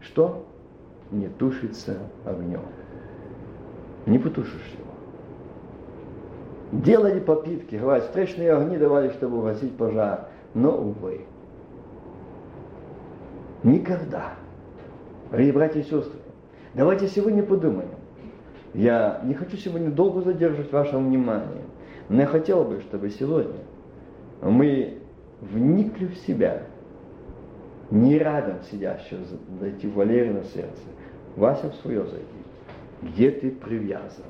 S2: что? Не тушится огнем. Не потушишь его. Делали попытки, говорят, встречные огни давали, чтобы угасить пожар, но, увы,
S1: Никогда. Дорогие братья и сестры, давайте сегодня подумаем. Я не хочу сегодня долго задерживать ваше внимание, но я хотел бы, чтобы сегодня мы вникли в себя, не рядом сидящего зайти в Валерий на сердце, Вася в свое зайти. Где ты привязан?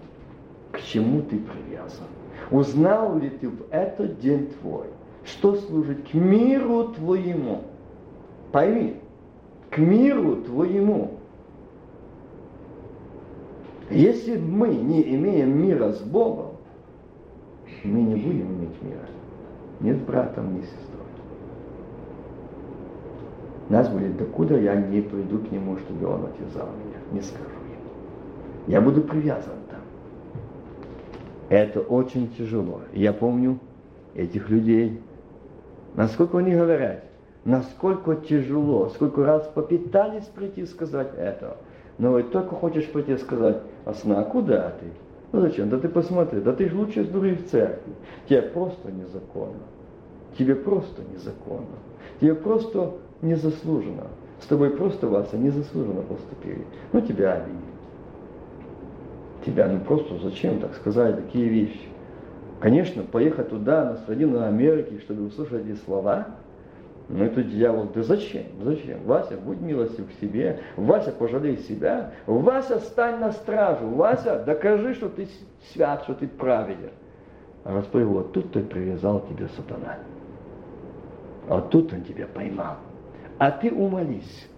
S1: К чему ты привязан? Узнал ли ты в этот день твой, что служит к миру твоему? Пойми, к миру твоему. Если мы не имеем мира с Богом, мы не будем иметь мира. Ни с братом, ни с. Нас будет, докуда я не приду к нему, чтобы он отвязал меня. Не скажу ему. Я буду привязан там. Это очень тяжело. Я помню этих людей. Насколько они говорят, насколько тяжело, сколько раз попытались прийти сказать это. Но вот только хочешь прийти сказать, а куда ты? Ну зачем? Да ты посмотри, да ты же лучше сдури в церкви. Тебе просто незаконно. Тебе просто незаконно. Тебе просто незаслуженно. С тобой просто, Вася, незаслуженно поступили. Ну, тебя обидели. Тебя, ну просто зачем так сказать такие вещи? Конечно, поехать туда, на страну Америки, чтобы услышать эти слова, но это дьявол, да зачем? Зачем? Вася, будь милостив к себе. Вася, пожалей себя. Вася, стань на стражу. Вася, докажи, что ты свят, что ты праведен. А Господь, вот тут ты привязал тебя сатана. А тут он тебя поймал. А ты умолись.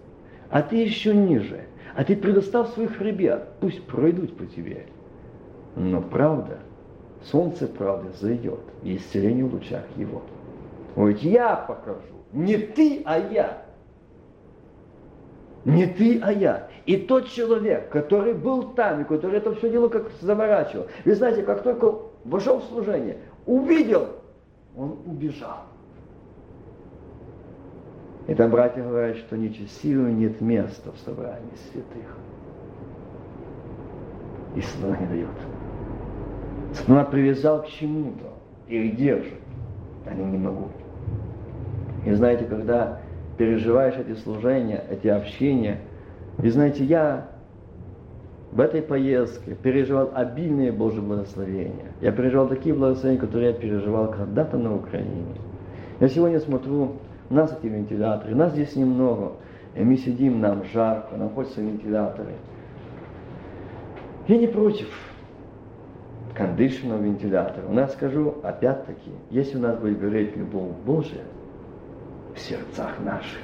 S1: А ты еще ниже. А ты предоставь своих ребят. Пусть пройдут по тебе. Но правда, солнце правды зайдет. И исцеление в лучах его. Вот я покажу. Не ты, а я. Не ты, а я. И тот человек, который был там, и который это все дело как заворачивал. Вы знаете, как только вошел в служение, увидел, он убежал. И там братья говорят, что нечестивому нет места в собрании святых. И сатана не дает. Сатана привязал к чему-то, их держит. Они не могут. И знаете, когда переживаешь эти служения, эти общения, и знаете, я в этой поездке переживал обильные Божьи благословения. Я переживал такие благословения, которые я переживал когда-то на Украине. Я сегодня смотрю, нас эти вентиляторы, нас здесь немного, и мы сидим, нам жарко, нам хочется вентиляторы. Я не против кондишнера вентилятора. У нас скажу, опять-таки, если у нас будет гореть любовь Божия, в сердцах наших.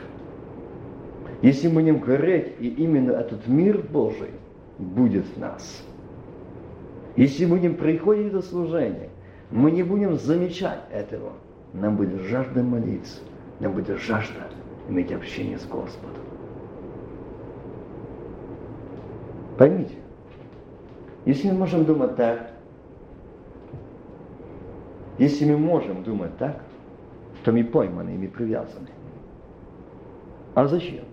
S1: Если мы будем гореть, и именно этот мир Божий будет в нас. Если мы будем приходить до служения, мы не будем замечать этого. Нам будет жажда молиться, нам будет жажда иметь общение с Господом. Поймите, если мы можем думать так, если мы можем думать так, что мы пойманы, мы привязаны. А зачем?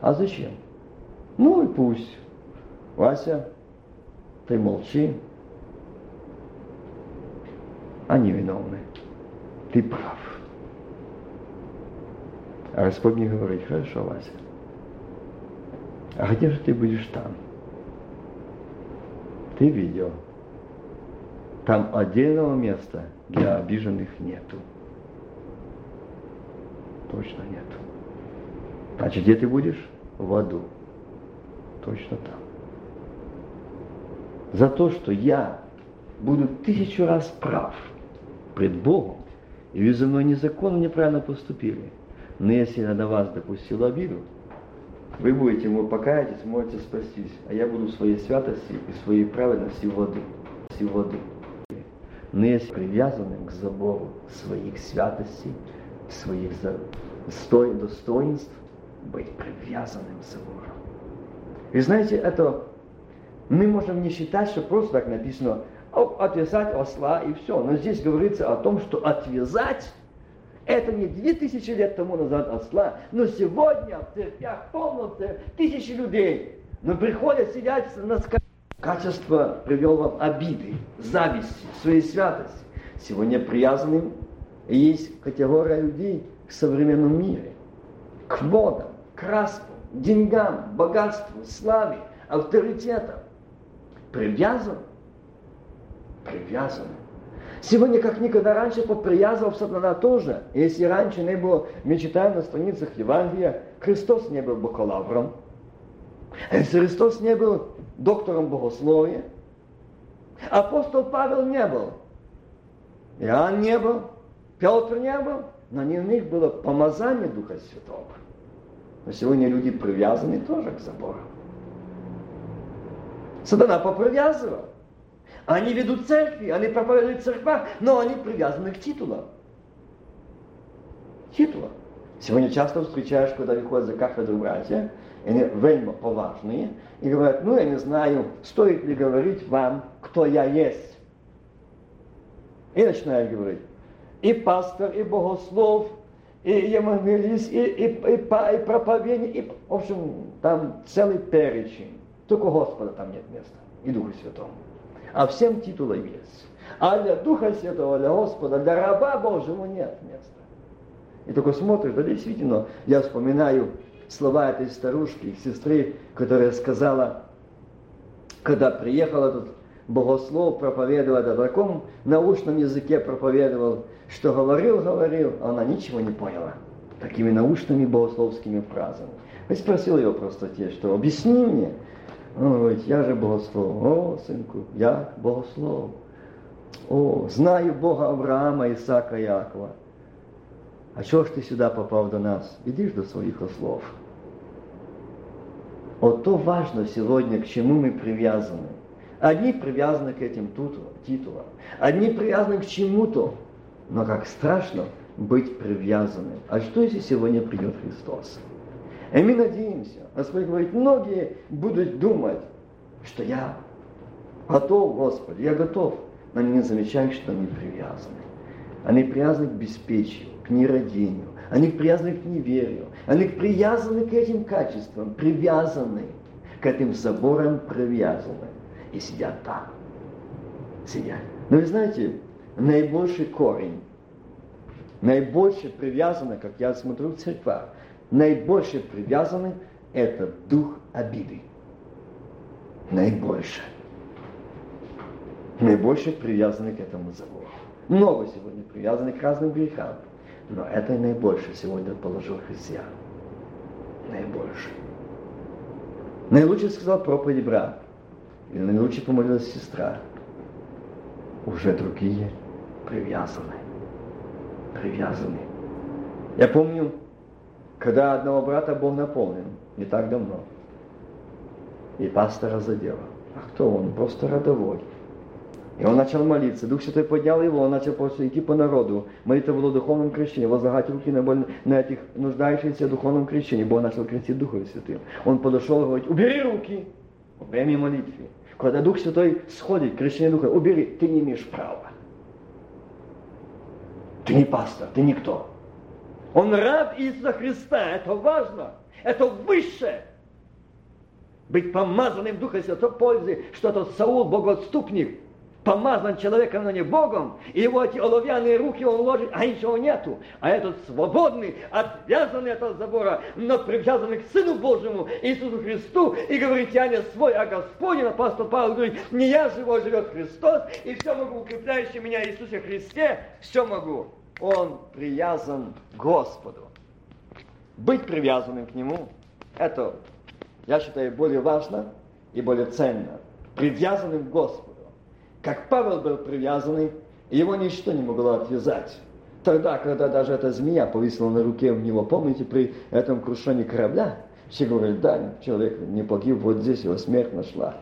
S1: А зачем? Ну и пусть. Вася, ты молчи. Они виновны. Ты прав. А Господь мне говорит, хорошо, Вася. А где же ты будешь там? Ты видел. Там отдельного места для обиженных нету. Точно нету. Значит, где ты будешь? В аду. Точно там. За то, что я буду тысячу раз прав пред Богом, и вы за мной незаконно неправильно поступили. Но если я на вас допустил обиду, вы будете ему покаятесь, можете спастись, а я буду в своей святости и своей праведности в аду. В аду но есть привязанным к забору своих святостей, своих достоинств, быть привязанным к забору. И знаете, это мы можем не считать, что просто так написано отвязать осла и все. Но здесь говорится о том, что отвязать это не две тысячи лет тому назад осла, но сегодня в церквях полно тысячи людей. Но приходят сидят на скамье Качество привел вам обиды, зависти, своей святости. Сегодня привязанным есть категория людей в современном мире.
S2: к модам, краску, деньгам, богатству, славе, авторитетам. Привязан. Привязан. Сегодня, как никогда раньше, попривязывал сатана тоже. Если раньше не было, мы читаем на страницах Евангелия, Христос не был бакалавром, если Христос не был доктором богословия, апостол Павел не был, Иоанн не был, Петр не был, но не у них было помазание Духа Святого. Но сегодня люди привязаны тоже к забору. Сатана попривязывал. Они ведут церкви, они проповедуют в но они привязаны к титулам. Титулам. Сегодня часто встречаешь, когда выходят за кафедру братья, они вельми поважные, и говорят, ну я не знаю, стоит ли говорить вам, кто я есть. И начинают говорить, и пастор, и богослов, и евангелист, и, и, и, и, и проповедник, и, в общем, там целый перечень. Только Господа там нет места, и Духа Святого. А всем титулы есть. А для Духа Святого, для Господа, для раба Божьего нет места. И только смотришь, да действительно, я вспоминаю слова этой старушки, сестры, которая сказала, когда приехал этот богослов, проповедовал на таком научном языке проповедовал, что говорил, говорил, а она ничего не поняла. Такими научными богословскими фразами. Я спросил ее просто те, что объясни мне. Он говорит, я же богослов. О, сынку, я богослов. О, знаю Бога Авраама, Исаака, Якова. А чего ж ты сюда попал до нас? Иди ж до своих ослов. Вот то важно сегодня, к чему мы привязаны. Одни привязаны к этим титулам, одни привязаны к чему-то, но как страшно быть привязанным. А что, если сегодня придет Христос? И мы надеемся, Господь говорит, многие будут думать, что я готов, Господи, я готов, но они не замечают, что они привязаны. Они привязаны к беспечию, к нерадению, они привязаны к неверию, они привязаны к этим качествам, привязаны к этим заборам, привязаны и сидят там. Сидят. Но вы знаете, наибольший корень, наибольше привязаны, как я смотрю в церквах, наибольше привязаны это дух обиды. Наибольше. Наибольше привязаны к этому забору. Много сегодня привязаны к разным грехам. Но это наибольше сегодня положил христиан. Наибольше. Наилучше сказал проповедь брат. Или наилучше помолилась сестра. Уже другие привязаны. Привязаны. Я помню, когда одного брата Бог наполнил, не так давно, и пастора задело. А кто он? Просто родовой. И он начал молиться. Дух Святой поднял его, он начал просто идти по народу. Молитва было духовном крещении, возлагать руки на, боль... на этих нуждающихся в духовном крещении. Бог начал крестить Духом Святым. Он подошел и говорит, убери руки время молитвы. Когда Дух Святой сходит, крещение Духа, убери, ты не имеешь права. Ты не пастор, ты никто. Он раб Иисуса Христа, это важно, это высшее. Быть помазанным Духом Святого пользы, что тот Саул, богоотступник, помазан человеком, но не Богом, и его эти оловянные руки он ложит, а ничего нету. А этот свободный, отвязанный от забора, но привязанный к Сыну Божьему, Иисусу Христу, и говорит, я не свой, а Господень, апостол Павел говорит, не я живой, живет Христос, и все могу, укрепляющий меня Иисусе Христе, все могу. Он привязан к Господу. Быть привязанным к Нему, это, я считаю, более важно и более ценно. Привязанным к Господу как Павел был привязанный, его ничто не могло отвязать. Тогда, когда даже эта змея повисла на руке у него, помните, при этом крушении корабля, все говорят, да, человек не погиб, вот здесь его смерть нашла.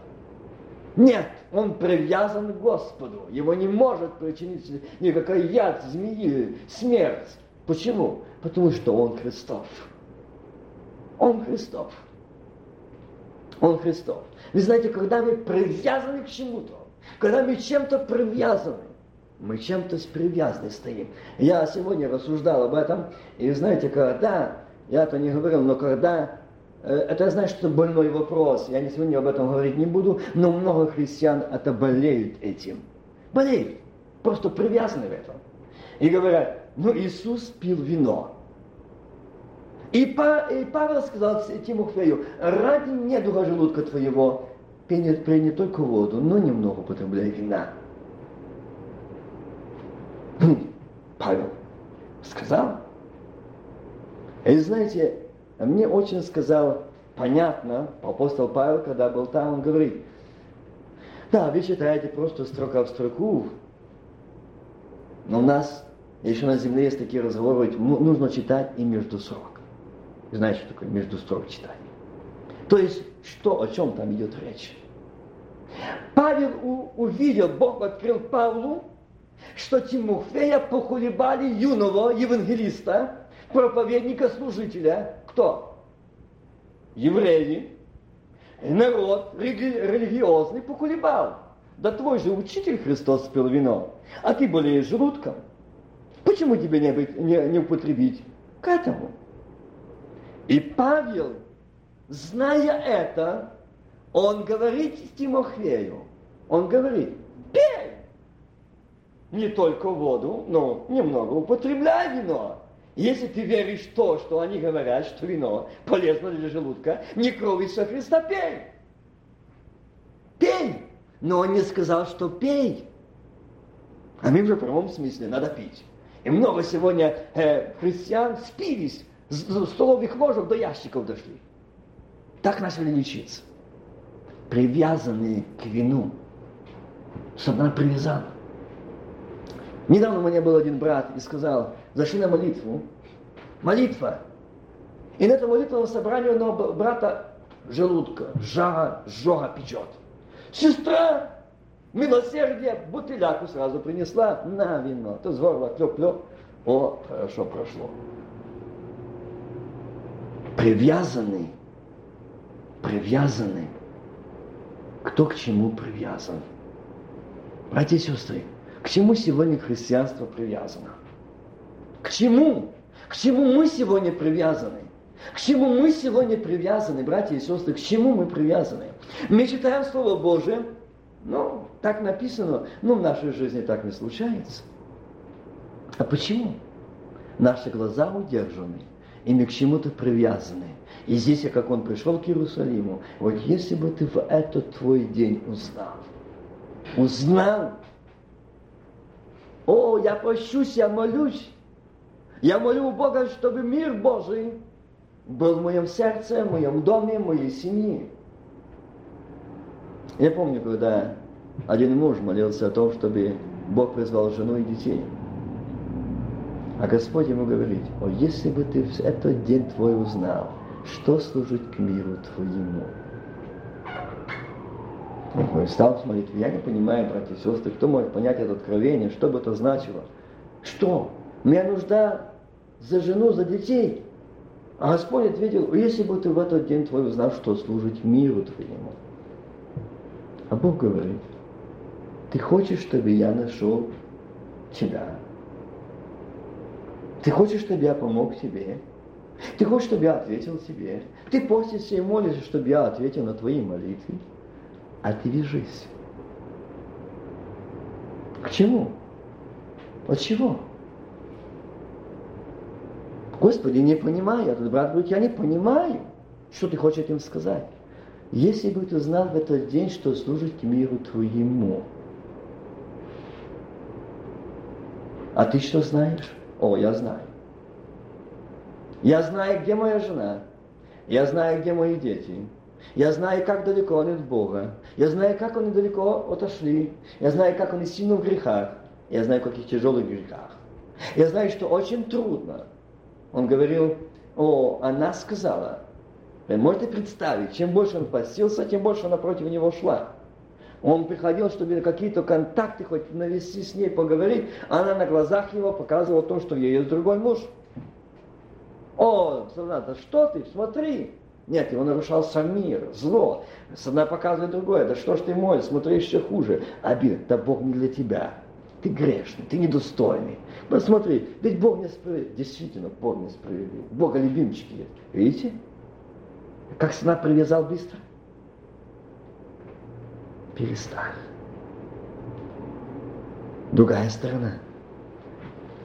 S2: Нет, он привязан к Господу. Его не может причинить никакой яд, змеи, смерть. Почему? Потому что он Христов. Он Христов. Он Христов. Вы знаете, когда мы привязаны к чему-то, когда мы чем-то привязаны, мы чем-то привязаны стоим. Я сегодня рассуждал об этом, и знаете, когда, я это не говорил, но когда, э, это, знаешь, что больной вопрос, я не сегодня об этом говорить не буду, но много христиан это болеют этим. Болеют, просто привязаны в этом. И говорят, ну Иисус пил вино. И, Павел сказал Тимофею, ради недуга желудка твоего, пей не, только воду, но немного употребляй вина. Павел сказал. И знаете, мне очень сказал понятно, апостол Павел, когда был там, он говорит, да, вы читаете просто строка в строку, но у нас еще на земле есть такие разговоры, ну, нужно читать и между строк. Знаете, что такое между строк читание? То есть, что, о чем там идет речь? Павел у, увидел, Бог открыл Павлу, что Тимофея похулебали юного евангелиста, проповедника, служителя. Кто? Евреи. Народ религиозный покулебал. Да твой же учитель Христос пил вино, а ты болеешь желудком. Почему тебе не, быть, не, не употребить к этому? И Павел, зная это, он говорит Тимофею, он говорит, пей не только воду, но немного употребляй вино. Если ты веришь в то, что они говорят, что вино полезно для желудка, не кровь Иисуса Христа, пей. Пей. Но он не сказал, что пей. А мы в прямом смысле надо пить. И много сегодня э, христиан спились с столовых ложек до ящиков дошли. Так начали лечиться. Привязанные к вину. Чтобы она привязала. Недавно у меня был один брат и сказал, зашли на молитву. Молитва. И на этом молитвенном собрании у брата желудка, жара, жога печет. Сестра, милосердие, бутыляку сразу принесла, на вино. То зворла, клёп-клёп. О, хорошо прошло. Привязанный, привязанный. Кто к чему привязан? Братья и сестры, к чему сегодня христианство привязано? К чему? К чему мы сегодня привязаны? К чему мы сегодня привязаны, братья и сестры? К чему мы привязаны? Мы читаем Слово Божие, ну, так написано, но в нашей жизни так не случается. А почему? Наши глаза удержаны, и мы к чему-то привязаны. И здесь, как он пришел к Иерусалиму, вот если бы ты в этот твой день узнал, узнал, о, я прощусь, я молюсь, я молю Бога, чтобы мир Божий был в моем сердце, в моем доме, в моей семье. Я помню, когда один муж молился о том, чтобы Бог призвал жену и детей. А Господь ему говорит, о, если бы ты в этот день твой узнал, что служит к миру твоему. Он стал смотреть, я не понимаю, братья и сестры, кто может понять это откровение, что бы это значило? Что? Мне нужда за жену, за детей. А Господь ответил, если бы ты в этот день твой узнал, что служит миру твоему. А Бог говорит, ты хочешь, чтобы я нашел тебя? Ты хочешь, чтобы я помог тебе? Ты хочешь, чтобы я ответил тебе? Ты постишься и молишься, чтобы я ответил на твои молитвы? Отвяжись. К чему? От чего? Господи, не понимаю. Этот брат говорит, я не понимаю, что ты хочешь им сказать. Если бы ты знал в этот день, что служит миру твоему. А ты что знаешь? О, я знаю. Я знаю, где моя жена. Я знаю, где мои дети. Я знаю, как далеко они от Бога. Я знаю, как они далеко отошли. Я знаю, как они сильно в грехах. Я знаю, в каких тяжелых грехах. Я знаю, что очень трудно. Он говорил, о, она сказала. Вы можете представить, чем больше он постился, тем больше она против него шла. Он приходил, чтобы какие-то контакты хоть навести с ней, поговорить. Она на глазах его показывала то, что есть другой муж. О, да что ты, смотри. Нет, его нарушал сам мир, зло. Одна показывает другое. Да что ж ты мой, смотри еще хуже. Обид, да Бог не для тебя. Ты грешный, ты недостойный. Посмотри, ведь Бог не справедлив. Действительно, Бог не справедлив. Бога любимчики есть. Видите? Как сына привязал быстро? Перестань. Другая сторона.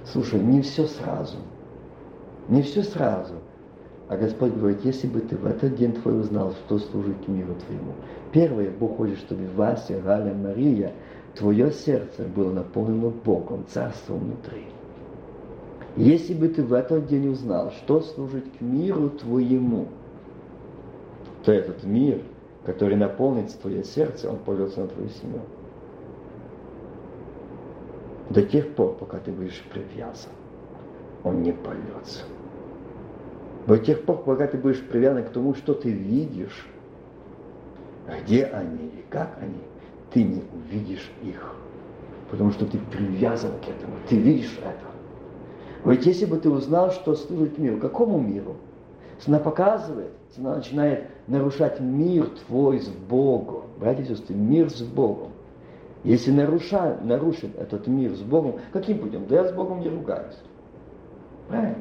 S2: Слушай, не все сразу. Не все сразу. А Господь говорит, если бы ты в этот день твой узнал, что служит к миру твоему. Первое, Бог хочет, чтобы Вася, Галя, Мария, твое сердце было наполнено Богом, Царством внутри. Если бы ты в этот день узнал, что служит к миру твоему, то этот мир, который наполнит твое сердце, он польется на твою семью. До тех пор, пока ты будешь привязан, он не польется. До тех пор, пока ты будешь привязан к тому, что ты видишь, где они и как они, ты не увидишь их. Потому что ты привязан к этому, ты видишь это. Ведь если бы ты узнал, что служит миру, какому миру? Она показывает, она начинает нарушать мир твой с Богом. Братья и сестры, мир с Богом. Если наруша, нарушит этот мир с Богом, каким путем? Да я с Богом не ругаюсь. Правильно?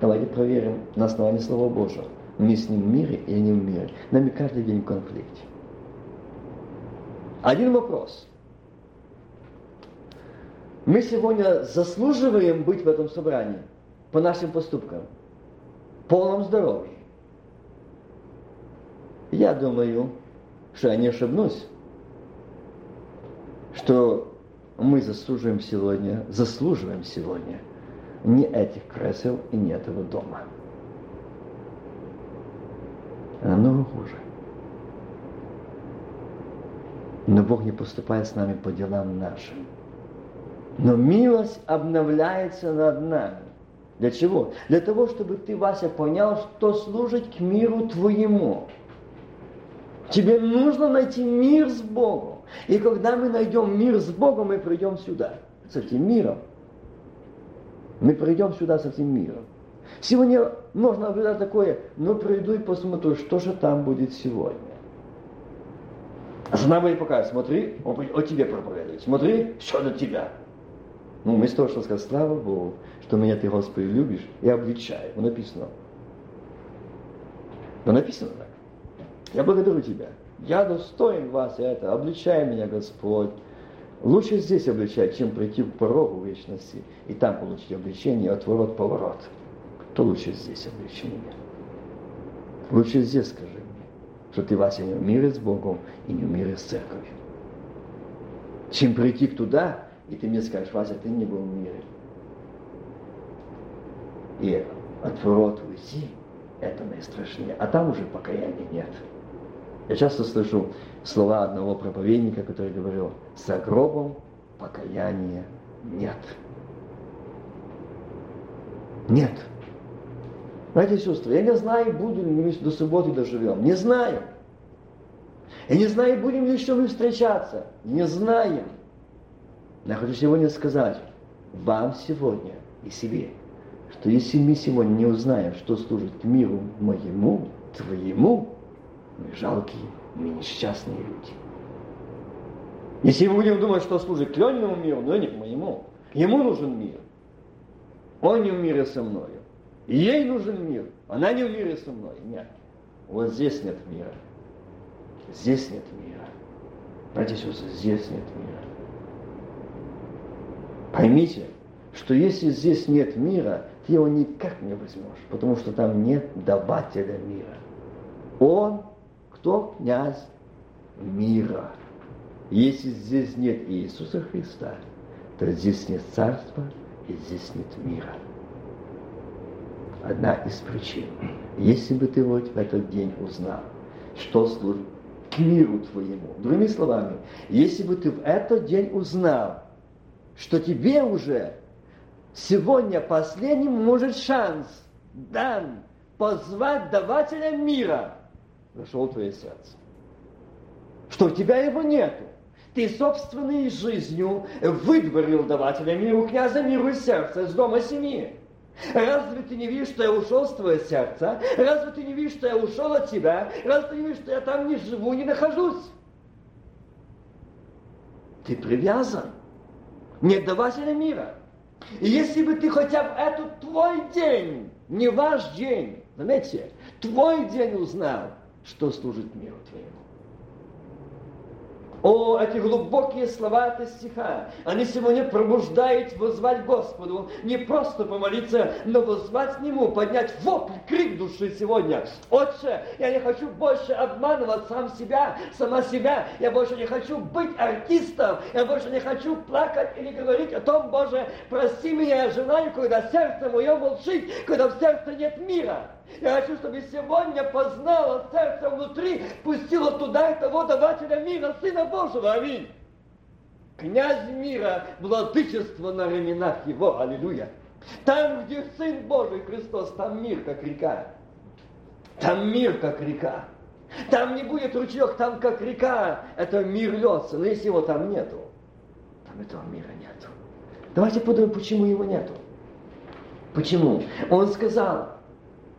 S2: Давайте проверим на основании Слова Божьего. Мы с Ним в мире или не в мире. Нами каждый день в конфликте. Один вопрос. Мы сегодня заслуживаем быть в этом собрании по нашим поступкам, полном здоровье. Я думаю, что я не ошибнусь, что мы заслуживаем сегодня, заслуживаем сегодня не этих кресел и не этого дома. Намного хуже. Но Бог не поступает с нами по делам нашим. Но милость обновляется над нами. Для чего? Для того, чтобы ты, Вася, понял, что служит к миру твоему. Тебе нужно найти мир с Богом. И когда мы найдем мир с Богом, мы придем сюда, с этим миром. Мы придем сюда с этим миром. Сегодня можно наблюдать такое, ну приду и посмотрю, что же там будет сегодня. Жена будет показывать, смотри, он о тебе проповедует, смотри, что для тебя. Ну, вместо того, что сказать, слава Богу, что меня ты, Господи, любишь, и обличаю. Ну, написано. Ну, написано так. Я благодарю Тебя. Я достоин вас это. Обличай меня, Господь. Лучше здесь обличать, чем прийти к порогу вечности и там получить обличение от ворот поворот. То лучше здесь обличи меня. Лучше здесь скажи что ты, Вася, не в с Богом и не в с церковью. Чем прийти туда, и ты мне скажешь, Вася, ты не был в мире. И от ворот уйти, это наистрашнее. А там уже покаяния нет. Я часто слышу слова одного проповедника, который говорил, за гробом покаяния нет. Нет. И сестры, я не знаю, будем ли мы до субботы доживем. Не знаю. Я не знаю, будем ли еще мы встречаться. Не знаем. Я хочу сегодня сказать вам сегодня и себе, что если мы сегодня не узнаем, что служит миру моему, твоему, мы жалкие, мы несчастные люди. Если мы будем думать, что служит к Лениному миру, но не к моему, ему нужен мир. Он не в мире со мною. Ей нужен мир, она не в мире со мной. Нет. Вот здесь нет мира. Здесь нет мира. Братья и сестры, здесь нет мира. Поймите, что если здесь нет мира, ты его никак не возьмешь, потому что там нет давателя мира. Он, кто князь мира. Если здесь нет Иисуса Христа, то здесь нет царства и здесь нет мира. Одна из причин. Если бы ты вот в этот день узнал, что служит к миру твоему. Другими словами, если бы ты в этот день узнал, что тебе уже сегодня последним может шанс дан позвать давателя мира, зашел твое сердце. Что у тебя его нету. Ты собственной жизнью выдворил давателя миру, князя миру из сердца, из дома семьи. Разве ты не видишь, что я ушел с твоего сердца? Разве ты не видишь, что я ушел от тебя? Разве ты не видишь, что я там не живу, не нахожусь? Ты привязан не давателя мира. И если бы ты хотя бы этот твой день, не ваш день, заметьте, твой день узнал, что служит миру твоему. О, эти глубокие слова от стиха, они сегодня пробуждают возвать Господу, не просто помолиться, но возвать к Нему, поднять вопль, крик души сегодня. Отче, я не хочу больше обманывать сам себя, сама себя, я больше не хочу быть артистом, я больше не хочу плакать или говорить о том, Боже, прости меня, я желаю, когда сердце мое молчит, когда в сердце нет мира. Я хочу, чтобы сегодня познала сердце внутри, пустила туда того давателя мира, Сына Божьего. Аминь. Князь мира, владычество на ременах его. Аллилуйя. Там, где Сын Божий Христос, там мир, как река. Там мир, как река. Там не будет ручеек, там как река. Это мир льется. Но если его там нету, там этого мира нету. Давайте подумаем, почему его нету. Почему? Он сказал,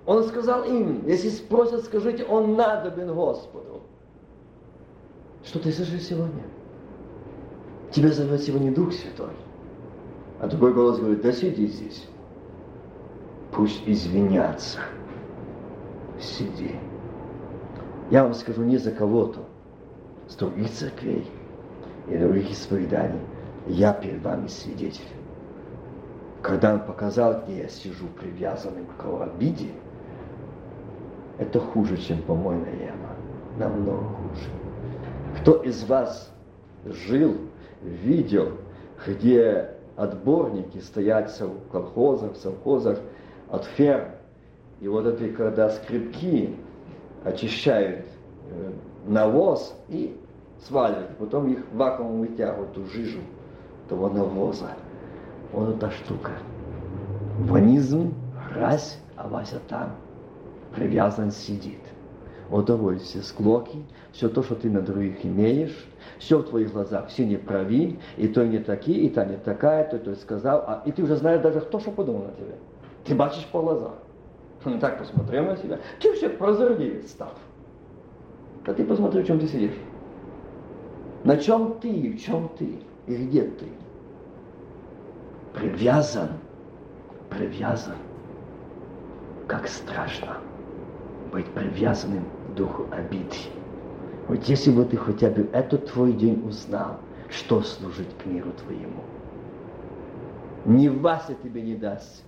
S2: он сказал им, если спросят, скажите, он надобен Господу. Что ты слышишь сегодня? Тебя зовет сегодня Дух Святой. А другой голос говорит, да сиди здесь. Пусть извинятся. Сиди. Я вам скажу не за кого-то, с других церквей и других исповеданий. Я перед вами свидетель. Когда он показал, где я сижу привязанным к обиде, это хуже, чем помойная яма. Намного хуже. Кто из вас жил, видел, где отборники стоят в колхозах, в совхозах от ферм, и вот эти, когда скрипки очищают э, навоз и сваливают, потом их вакуумом вытягивают ту жижу того навоза. Вот эта штука. Ванизм, раз, а Вася там привязан сидит. Удовольствие, склоки, все то, что ты на других имеешь, все в твоих глазах, все неправи, и то не такие, и та не такая, то то сказал, а, и ты уже знаешь даже, кто что подумал на тебя. Ты бачишь по глазам. Он так посмотрел на тебя. Ты вообще прозорливец став. А ты посмотри, в чем ты сидишь. На чем ты, в чем ты, и где ты. Привязан, привязан, как страшно быть привязанным к духу обиды. Вот если бы ты хотя бы этот твой день узнал, что служить к миру твоему. Ни Вася тебе не даст,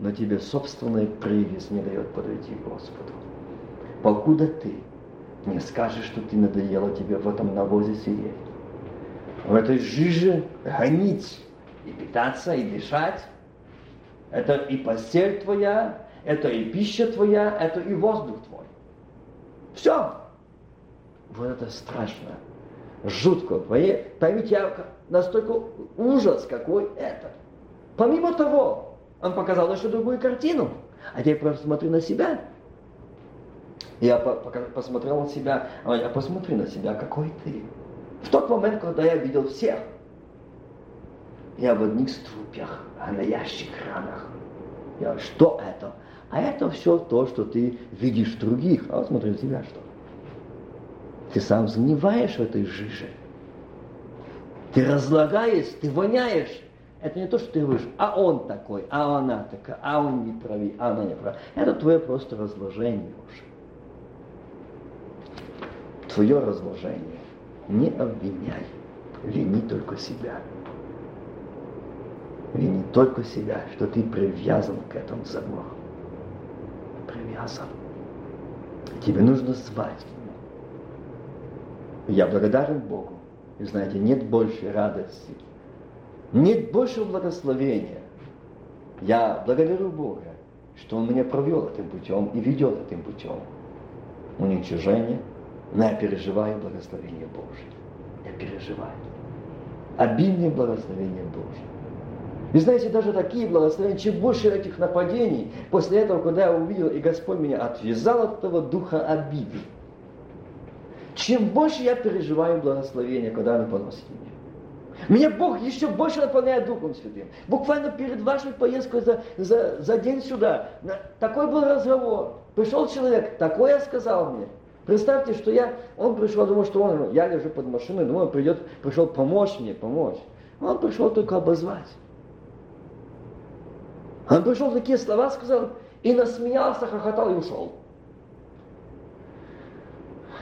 S2: но тебе собственная привязь не дает подойти к Господу. Покуда ты не скажешь, что ты надоело тебе в этом навозе сидеть, в этой жиже гонить и питаться, и дышать, это и постель твоя, это и пища твоя, это и воздух твой. Все. Вот это страшно, жутко. Поймите, я настолько ужас какой это. Помимо того, он показал еще другую картину. А теперь просто смотри на себя. Я посмотрел на себя, а я посмотри на себя, какой ты. В тот момент, когда я видел всех, я в одних струпьях, а на ящик ранах. Я, что это? А это все то, что ты видишь других. А вот смотри на тебя что. Ты сам загниваешь в этой жиже. Ты разлагаешь, ты воняешь. Это не то, что ты говоришь, а он такой, а она такая, а он не прави, а она не права. Это твое просто разложение уже. Твое разложение. Не обвиняй. Вини только себя. Вини только себя, что ты привязан к этому забору привязан. Тебе нужно Нему. Я благодарен Богу. И знаете, нет больше радости, нет больше благословения. Я благодарю Бога, что Он меня провел этим путем и ведет этим путем. Уничижение, но я переживаю благословение Божье. Я переживаю. Обильное благословение Божье. И знаете, даже такие благословения, чем больше этих нападений, после этого, когда я увидел, и Господь меня отвязал от этого духа обиды, чем больше я переживаю благословения, когда оно поносит меня. Меня Бог еще больше наполняет Духом Святым. Буквально перед вашей поездкой за, за, за день сюда, такой был разговор. Пришел человек, такое сказал мне. Представьте, что я, он пришел, думал, что он, я лежу под машиной, думаю, придет, пришел помочь мне, помочь. Он пришел только обозвать. Он пришел такие слова, сказал, и насмеялся, хохотал и ушел.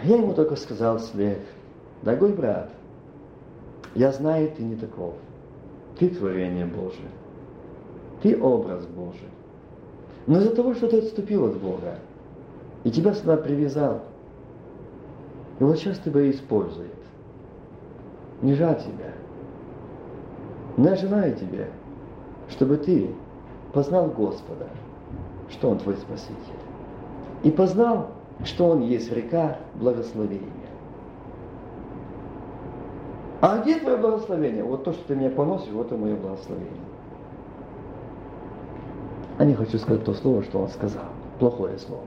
S2: Я ему только сказал, Свет, Дорогой брат, я знаю, ты не таков. Ты творение Божие. Ты образ Божий. Но из-за того, что ты отступил от Бога, и тебя сюда привязал, и вот сейчас тебя использует. Не жаль тебя. Я желаю тебе, чтобы ты познал Господа, что Он твой Спаситель. И познал, что Он есть река благословения. А где твое благословение? Вот то, что ты меня поносишь, вот и мое благословение. А не хочу сказать то слово, что он сказал. Плохое слово.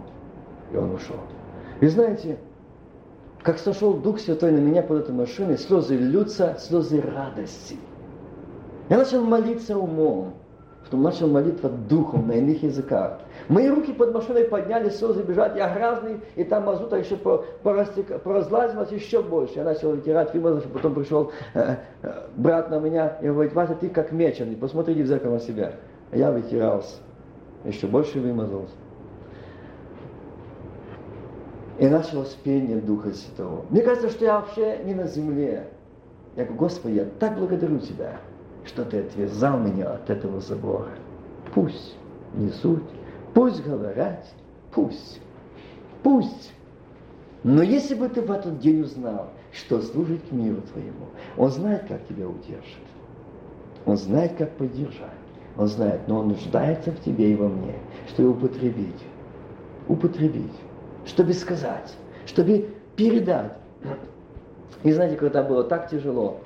S2: И он ушел. И знаете, как сошел Дух Святой на меня под этой машиной, слезы льются, слезы радости. Я начал молиться умом, потом начал молиться духом на иных языках. Мои руки под машиной подняли, слезы бежать, я грязный, и там мазута еще поразлазилась еще больше. Я начал вытирать, вымазался, потом пришел э, э, брат на меня и говорит, Вася, ты как меченый, посмотрите в зеркало на себя. А я вытирался, еще больше вымазался. И началось пение Духа Святого. Мне кажется, что я вообще не на земле. Я говорю, Господи, я так благодарю Тебя, что Ты отвязал меня от этого забора. Пусть несут, пусть говорят, пусть, пусть. Но если бы ты в этот день узнал, что служит к миру твоему, он знает, как тебя удержит. Он знает, как поддержать. Он знает, но он нуждается в тебе и во мне, чтобы употребить. Употребить чтобы сказать, чтобы передать. И знаете, когда было так тяжело,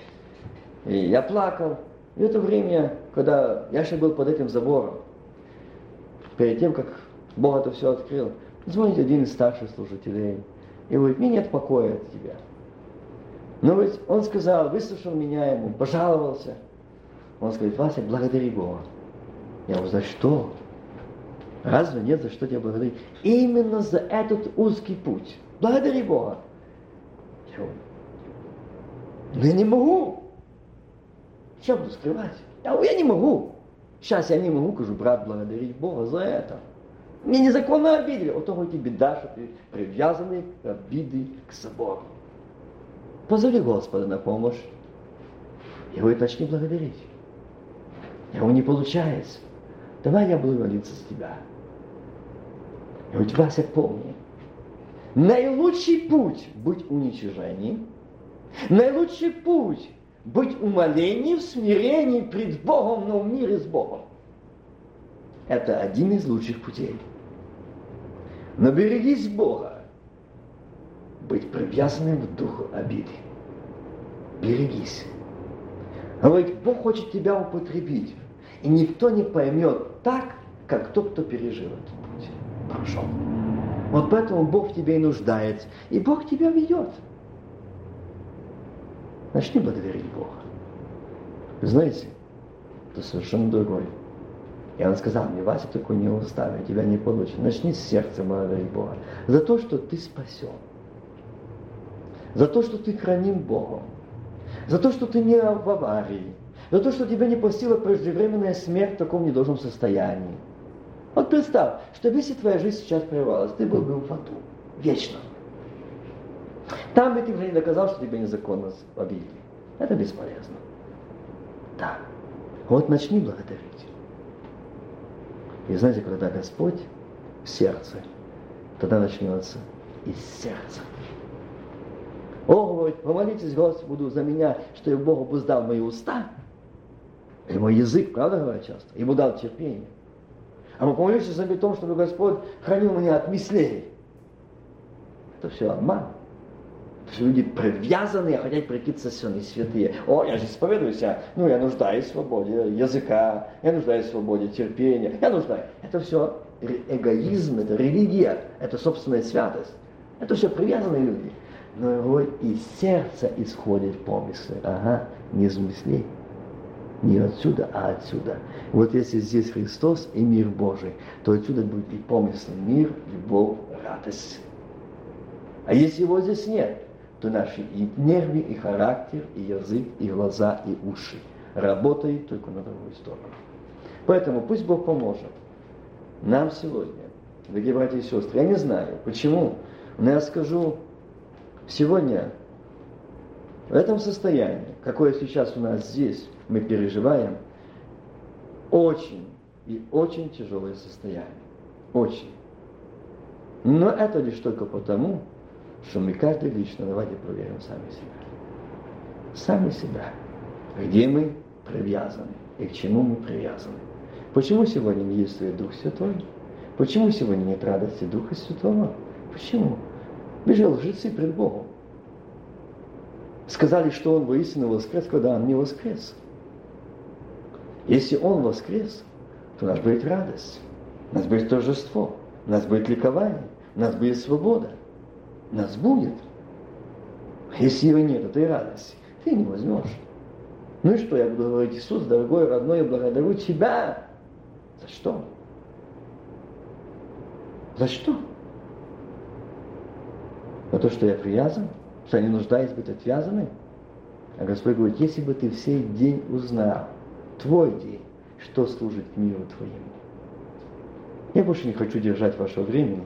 S2: я плакал, и это время, когда я еще был под этим забором, перед тем, как Бог это все открыл, звонит один из старших служителей и говорит, мне нет покоя от тебя. Но ведь он сказал, выслушал меня ему, пожаловался. Он говорит, Вася, благодари Бога. Я говорю, за что? Разве нет за что тебя благодарить? Именно за этот узкий путь. Благодари Бога. Но я не могу. Что буду скрывать? Я, я не могу. Сейчас я не могу, скажу, брат, благодарить Бога за это. Мне незаконно обидели. Вот того тебе беда, что ты привязанный к обиды к собору. Позови Господа на помощь. И вы начни благодарить. Его не получается. Давай я буду молиться за тебя. И у тебя все помни. Наилучший путь быть уничижением, наилучший путь быть умолением, в пред Богом, но в мире с Богом. Это один из лучших путей. Но берегись Бога, быть привязанным к духу обиды. Берегись. Говорит, Бог хочет тебя употребить. И никто не поймет так, как тот, кто пережил это прошел. Вот поэтому Бог в тебе и нуждается. И Бог тебя ведет. Начни благодарить Бога. Знаете, это совершенно другой. И он сказал мне, Вася, такой не уставь, тебя не получится. Начни с сердца благодарить Бога. За то, что ты спасен. За то, что ты храним Богом. За то, что ты не в аварии. За то, что тебя не постигла преждевременная смерть в таком недолжном состоянии. Вот представь, что если твоя жизнь сейчас прервалась, ты был бы в аду, вечно. Там бы ты уже не доказал, что тебя незаконно обидели. Это бесполезно. Да. Вот начни благодарить. И знаете, когда Господь в сердце, тогда начнется из сердца. О, говорит, помолитесь Господу за меня, что я Богу обуздал мои уста, и мой язык, правда говорят часто, ему дал терпение. А мы помолимся за том, чтобы Господь хранил меня от мыслей. Это все обман. Люди привязанные, хотят прийти сосены святые. О, я же исповедуюсь, ну, я нуждаюсь в свободе языка, я нуждаюсь в свободе терпения, я нуждаюсь. Это все эгоизм, это религия, это собственная святость. Это все привязанные люди. Но его из сердца исходит помыслы. Ага, не из мыслей не отсюда, а отсюда. Вот если здесь Христос и мир Божий, то отсюда будет и помысл, мир, любовь, радость. А если его здесь нет, то наши и нервы, и характер, и язык, и глаза, и уши работают только на другую сторону. Поэтому пусть Бог поможет нам сегодня, дорогие братья и сестры. Я не знаю, почему, но я скажу, сегодня
S1: В этом состоянии, какое сейчас у нас здесь, мы переживаем, очень и очень тяжелое состояние. Очень. Но это лишь только потому, что мы каждый лично, давайте проверим сами себя. Сами себя. Где мы привязаны и к чему мы привязаны. Почему сегодня не действует Дух Святой? Почему сегодня нет радости Духа Святого? Почему? Мы же лжецы пред Богом. Сказали, что Он воистину воскрес, когда Он не воскрес. Если Он воскрес, то у нас будет радость, у нас будет торжество, у нас будет ликование, у нас будет свобода. Нас будет. Если его нет, этой радости, ты не возьмешь. Ну и что, я буду говорить, Иисус, дорогой, родной, я благодарю Тебя. За что? За что? За то, что я привязан? Что я не нуждаюсь быть отвязанным? А Господь говорит, если бы ты в сей день узнал, твой день, что служит миру твоему. Я больше не хочу держать вашего времени.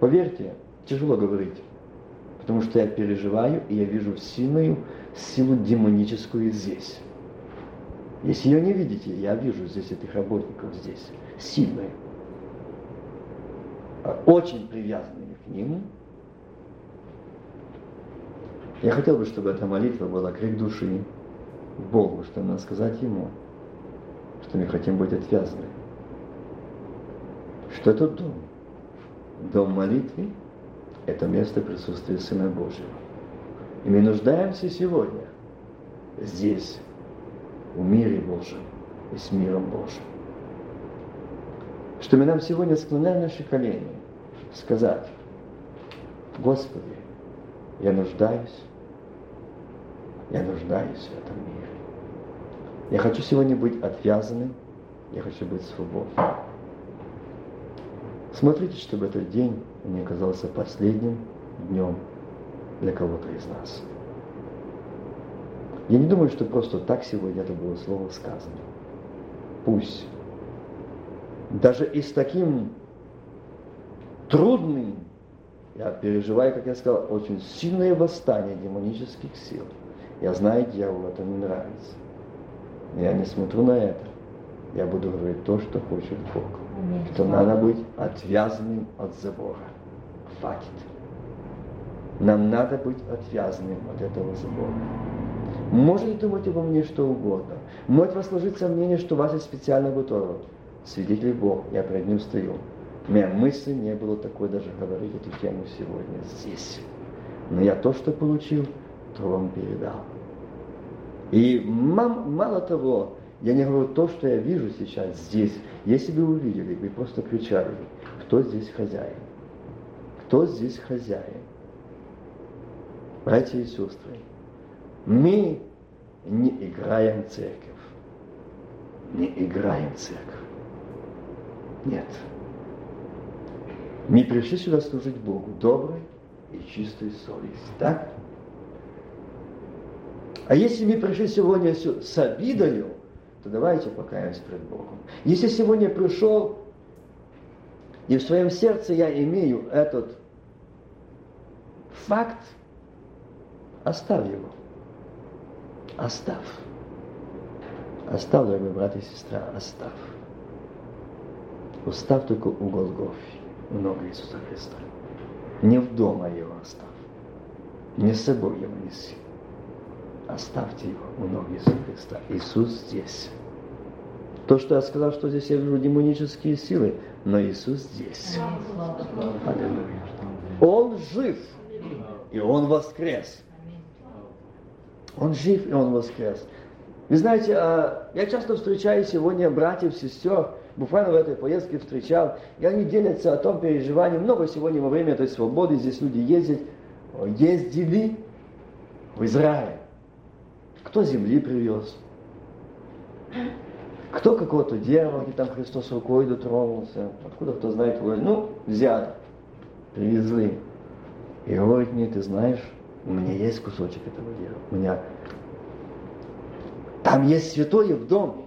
S1: Поверьте, тяжело говорить, потому что я переживаю, и я вижу сильную силу демоническую здесь. Если ее не видите, я вижу здесь этих работников здесь, сильные, очень привязанными к нему. Я хотел бы, чтобы эта молитва была крик души Богу, что надо сказать Ему, что мы хотим быть отвязаны. Что это дом? Дом молитвы – это место присутствия Сына Божьего. И мы нуждаемся сегодня здесь, в мире Божьем и с миром Божьим. Что мы нам сегодня склоняем наши колени, сказать, Господи, я нуждаюсь, я нуждаюсь в этом мире. Я хочу сегодня быть отвязанным, я хочу быть свободным. Смотрите, чтобы этот день не оказался последним днем для кого-то из нас. Я не думаю, что просто так сегодня это было слово сказано. Пусть. Даже и с таким трудным, я переживаю, как я сказал, очень сильное восстание демонических сил. Я знаю, дьяволу это не нравится. Я не смотрю на это. Я буду говорить то, что хочет Бог. Что надо быть отвязанным от забора. Хватит. Нам надо быть отвязанным от этого забора. Можете думать обо мне что угодно. Может вас сложить сомнение, что вас есть специально готово. Свидетель Бог, я перед ним стою. Меня мысли не было такой даже говорить эту тему сегодня здесь. Но я то, что получил, то вам передал. И мало того, я не говорю то, что я вижу сейчас здесь. Если бы увидели, вы просто кричали, кто здесь хозяин? Кто здесь хозяин? Братья и сестры, мы не играем церковь. Не играем церковь. Нет. Мы пришли сюда служить Богу доброй и чистой совести. Так? А если мы пришли сегодня с обидою, то давайте покаемся пред Богом. Если сегодня пришел, и в своем сердце я имею этот факт, оставь его. Оставь. Оставь, дорогой брат и сестра, оставь. Оставь только у Голгофи, у ног Иисуса Христа. Не в дома его оставь. Не с собой его неси. Оставьте его у ног Иисуса Христа. Иисус здесь. То, что я сказал, что здесь я вижу демонические силы, но Иисус здесь. Аллилуйя. Он жив, и Он воскрес. Он жив, и Он воскрес. Вы знаете, а, я часто встречаю сегодня братьев, сестер, буквально в этой поездке встречал, и они делятся о том переживании. Много сегодня во время этой свободы здесь люди ездят, ездили в Израиль. Кто земли привез? Кто какого-то где там Христос рукой дотронулся? Откуда кто знает? Ну, взяли, привезли. И говорит мне, ты знаешь, у меня есть кусочек этого дерева. У меня там есть святое в доме.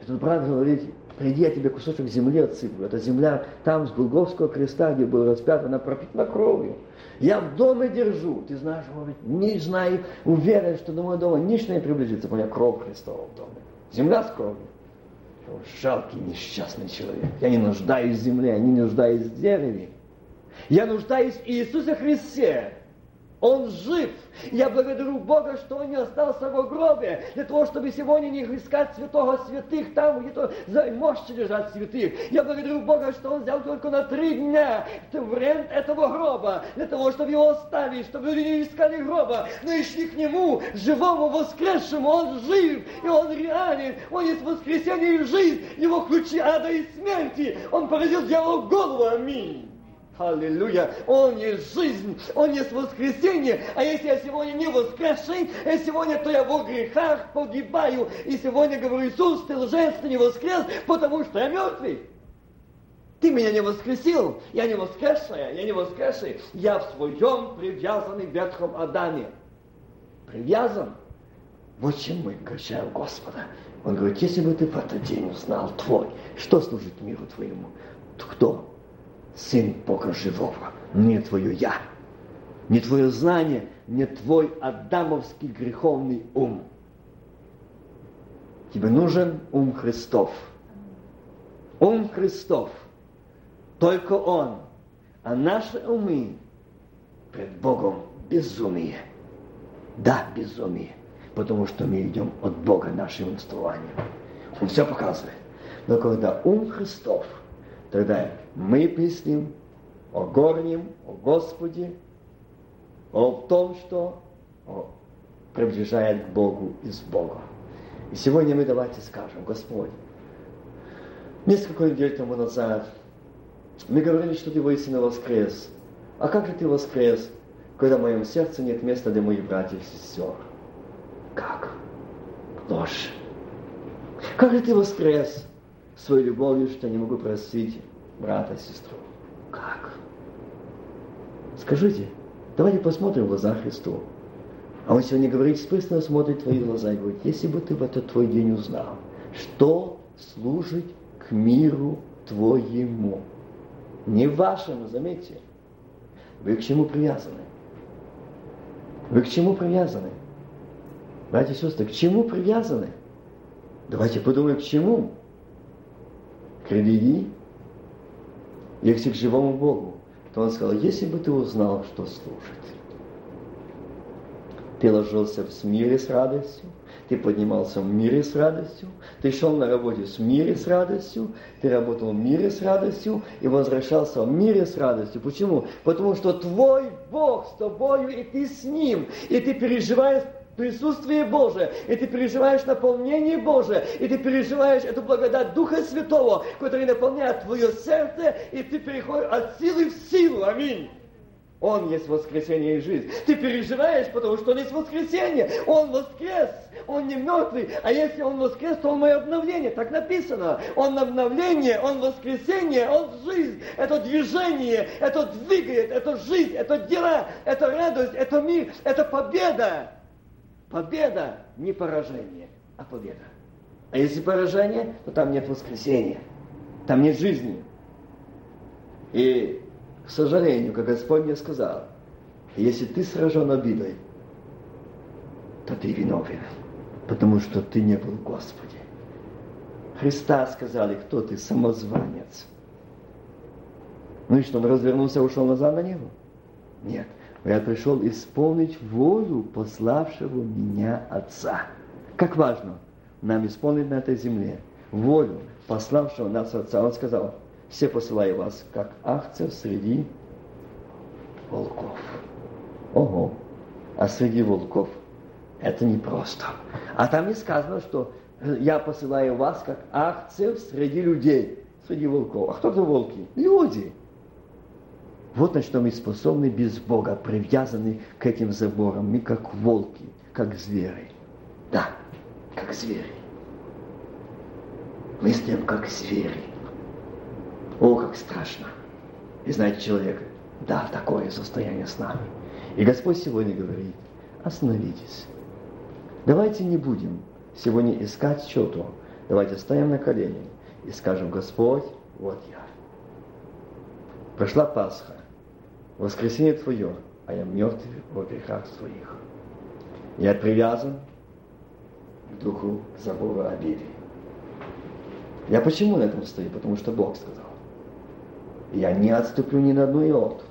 S1: И тут брат говорит,
S2: приди, я тебе кусочек земли отсыплю. Эта земля там, с Голговского креста, где был распят, она пропитана кровью. Я в доме держу. Ты знаешь, говорит, не знаю, уверен, что до моего дома ничто не приблизится, у меня кровь Христова в доме. Земля с кровью. Жалкий, несчастный человек. Я не нуждаюсь в земле, я не нуждаюсь в дереве. Я нуждаюсь в Иисусе Христе. Он жив. Я благодарю Бога, что Он не остался в гробе, для того, чтобы сегодня не искать святого святых там, где то за мощи лежат святых. Я благодарю Бога, что Он взял только на три дня время этого гроба, для того, чтобы его оставить, чтобы люди не искали гроба, но и шли к Нему, живому, воскресшему. Он жив, и Он реален. Он есть воскресение и жизнь. Его ключи ада и смерти. Он поразил дьяволу голову. Аминь. Аллилуйя! Он есть жизнь, Он есть воскресенье. А если я сегодня не воскресший, а сегодня, то я во грехах погибаю. И сегодня говорю, Иисус, ты лжец, ты не воскрес, потому что я мертвый. Ты меня не воскресил, я не воскресшая, я не воскресший, я в своем привязанный ветхом Адаме. Привязан. Вот чем мы качаем Господа. Он говорит, если бы ты в этот день узнал твой, что служит миру твоему? Кто? Сын Бога живого, не твое я, не твое знание, не твой адамовский греховный ум. Тебе нужен ум Христов. Ум Христов. Только Он. А наши умы пред Богом безумие. Да, безумие. Потому что мы идем от Бога нашим инструментом. Он все показывает. Но когда ум Христов – Тогда мы песним о горнем, о Господе, о том, что приближает к Богу из Бога. И сегодня мы давайте скажем, Господь, несколько недель тому назад мы говорили, что Ты воистину воскрес. А как же Ты воскрес, когда в моем сердце нет места для моих братьев и сестер? Как? Ложь. Как же Ты воскрес, своей любовью, что не могу простить брата, сестру. Как? Скажите, давайте посмотрим в глаза Христу. А он сегодня говорит, спысно смотрит в твои глаза и говорит, если бы ты в этот твой день узнал, что служит к миру твоему. Не вашему, заметьте. Вы к чему привязаны? Вы к чему привязаны? Братья и сестры, к чему привязаны? Давайте подумаем, к чему к религии, если к живому Богу, то он сказал, если бы ты узнал, что служит. Ты ложился в мире с радостью, ты поднимался в мире с радостью, ты шел на работе в мире с радостью, ты работал в мире с радостью и возвращался в мире с радостью. Почему? Потому что твой Бог с тобою, и ты с Ним, и ты переживаешь присутствие Божие, и ты переживаешь наполнение Божие, и ты переживаешь эту благодать Духа Святого, который наполняет твое сердце, и ты переходишь от силы в силу. Аминь. Он есть воскресение и жизнь. Ты переживаешь, потому что Он есть воскресение. Он воскрес. Он не мертвый. А если Он воскрес, то Он мое обновление. Так написано. Он обновление, Он воскресение, Он жизнь. Это движение, это двигает, это жизнь, это дела, это радость, это мир, это победа. Победа не поражение, а победа. А если поражение, то там нет воскресения, там нет жизни. И, к сожалению, как Господь мне сказал, если ты сражен обидой, то ты виновен, потому что ты не был в Господе. Христа сказали, кто ты, самозванец. Ну и что, он развернулся и ушел назад на небо? Нет я пришел исполнить волю пославшего меня Отца. Как важно нам исполнить на этой земле волю пославшего нас Отца. Он сказал, все посылаю вас, как акция среди волков. Ого, а среди волков это непросто. А там не сказано, что я посылаю вас, как акция среди людей, среди волков. А кто это волки? Люди. Вот на что мы способны без Бога, привязаны к этим заборам. Мы как волки, как звери. Да, как звери. Мы с ним как звери. О, как страшно. И знаете, человек, да, такое состояние с нами. И Господь сегодня говорит, остановитесь. Давайте не будем сегодня искать что-то. Давайте стоим на колени и скажем, Господь, вот я. Прошла Пасха, воскресенье Твое, а я мертв во грехах своих. Я привязан к духу забора обиды. Я почему на этом стою? Потому что Бог сказал. Я не отступлю ни на одну иоту.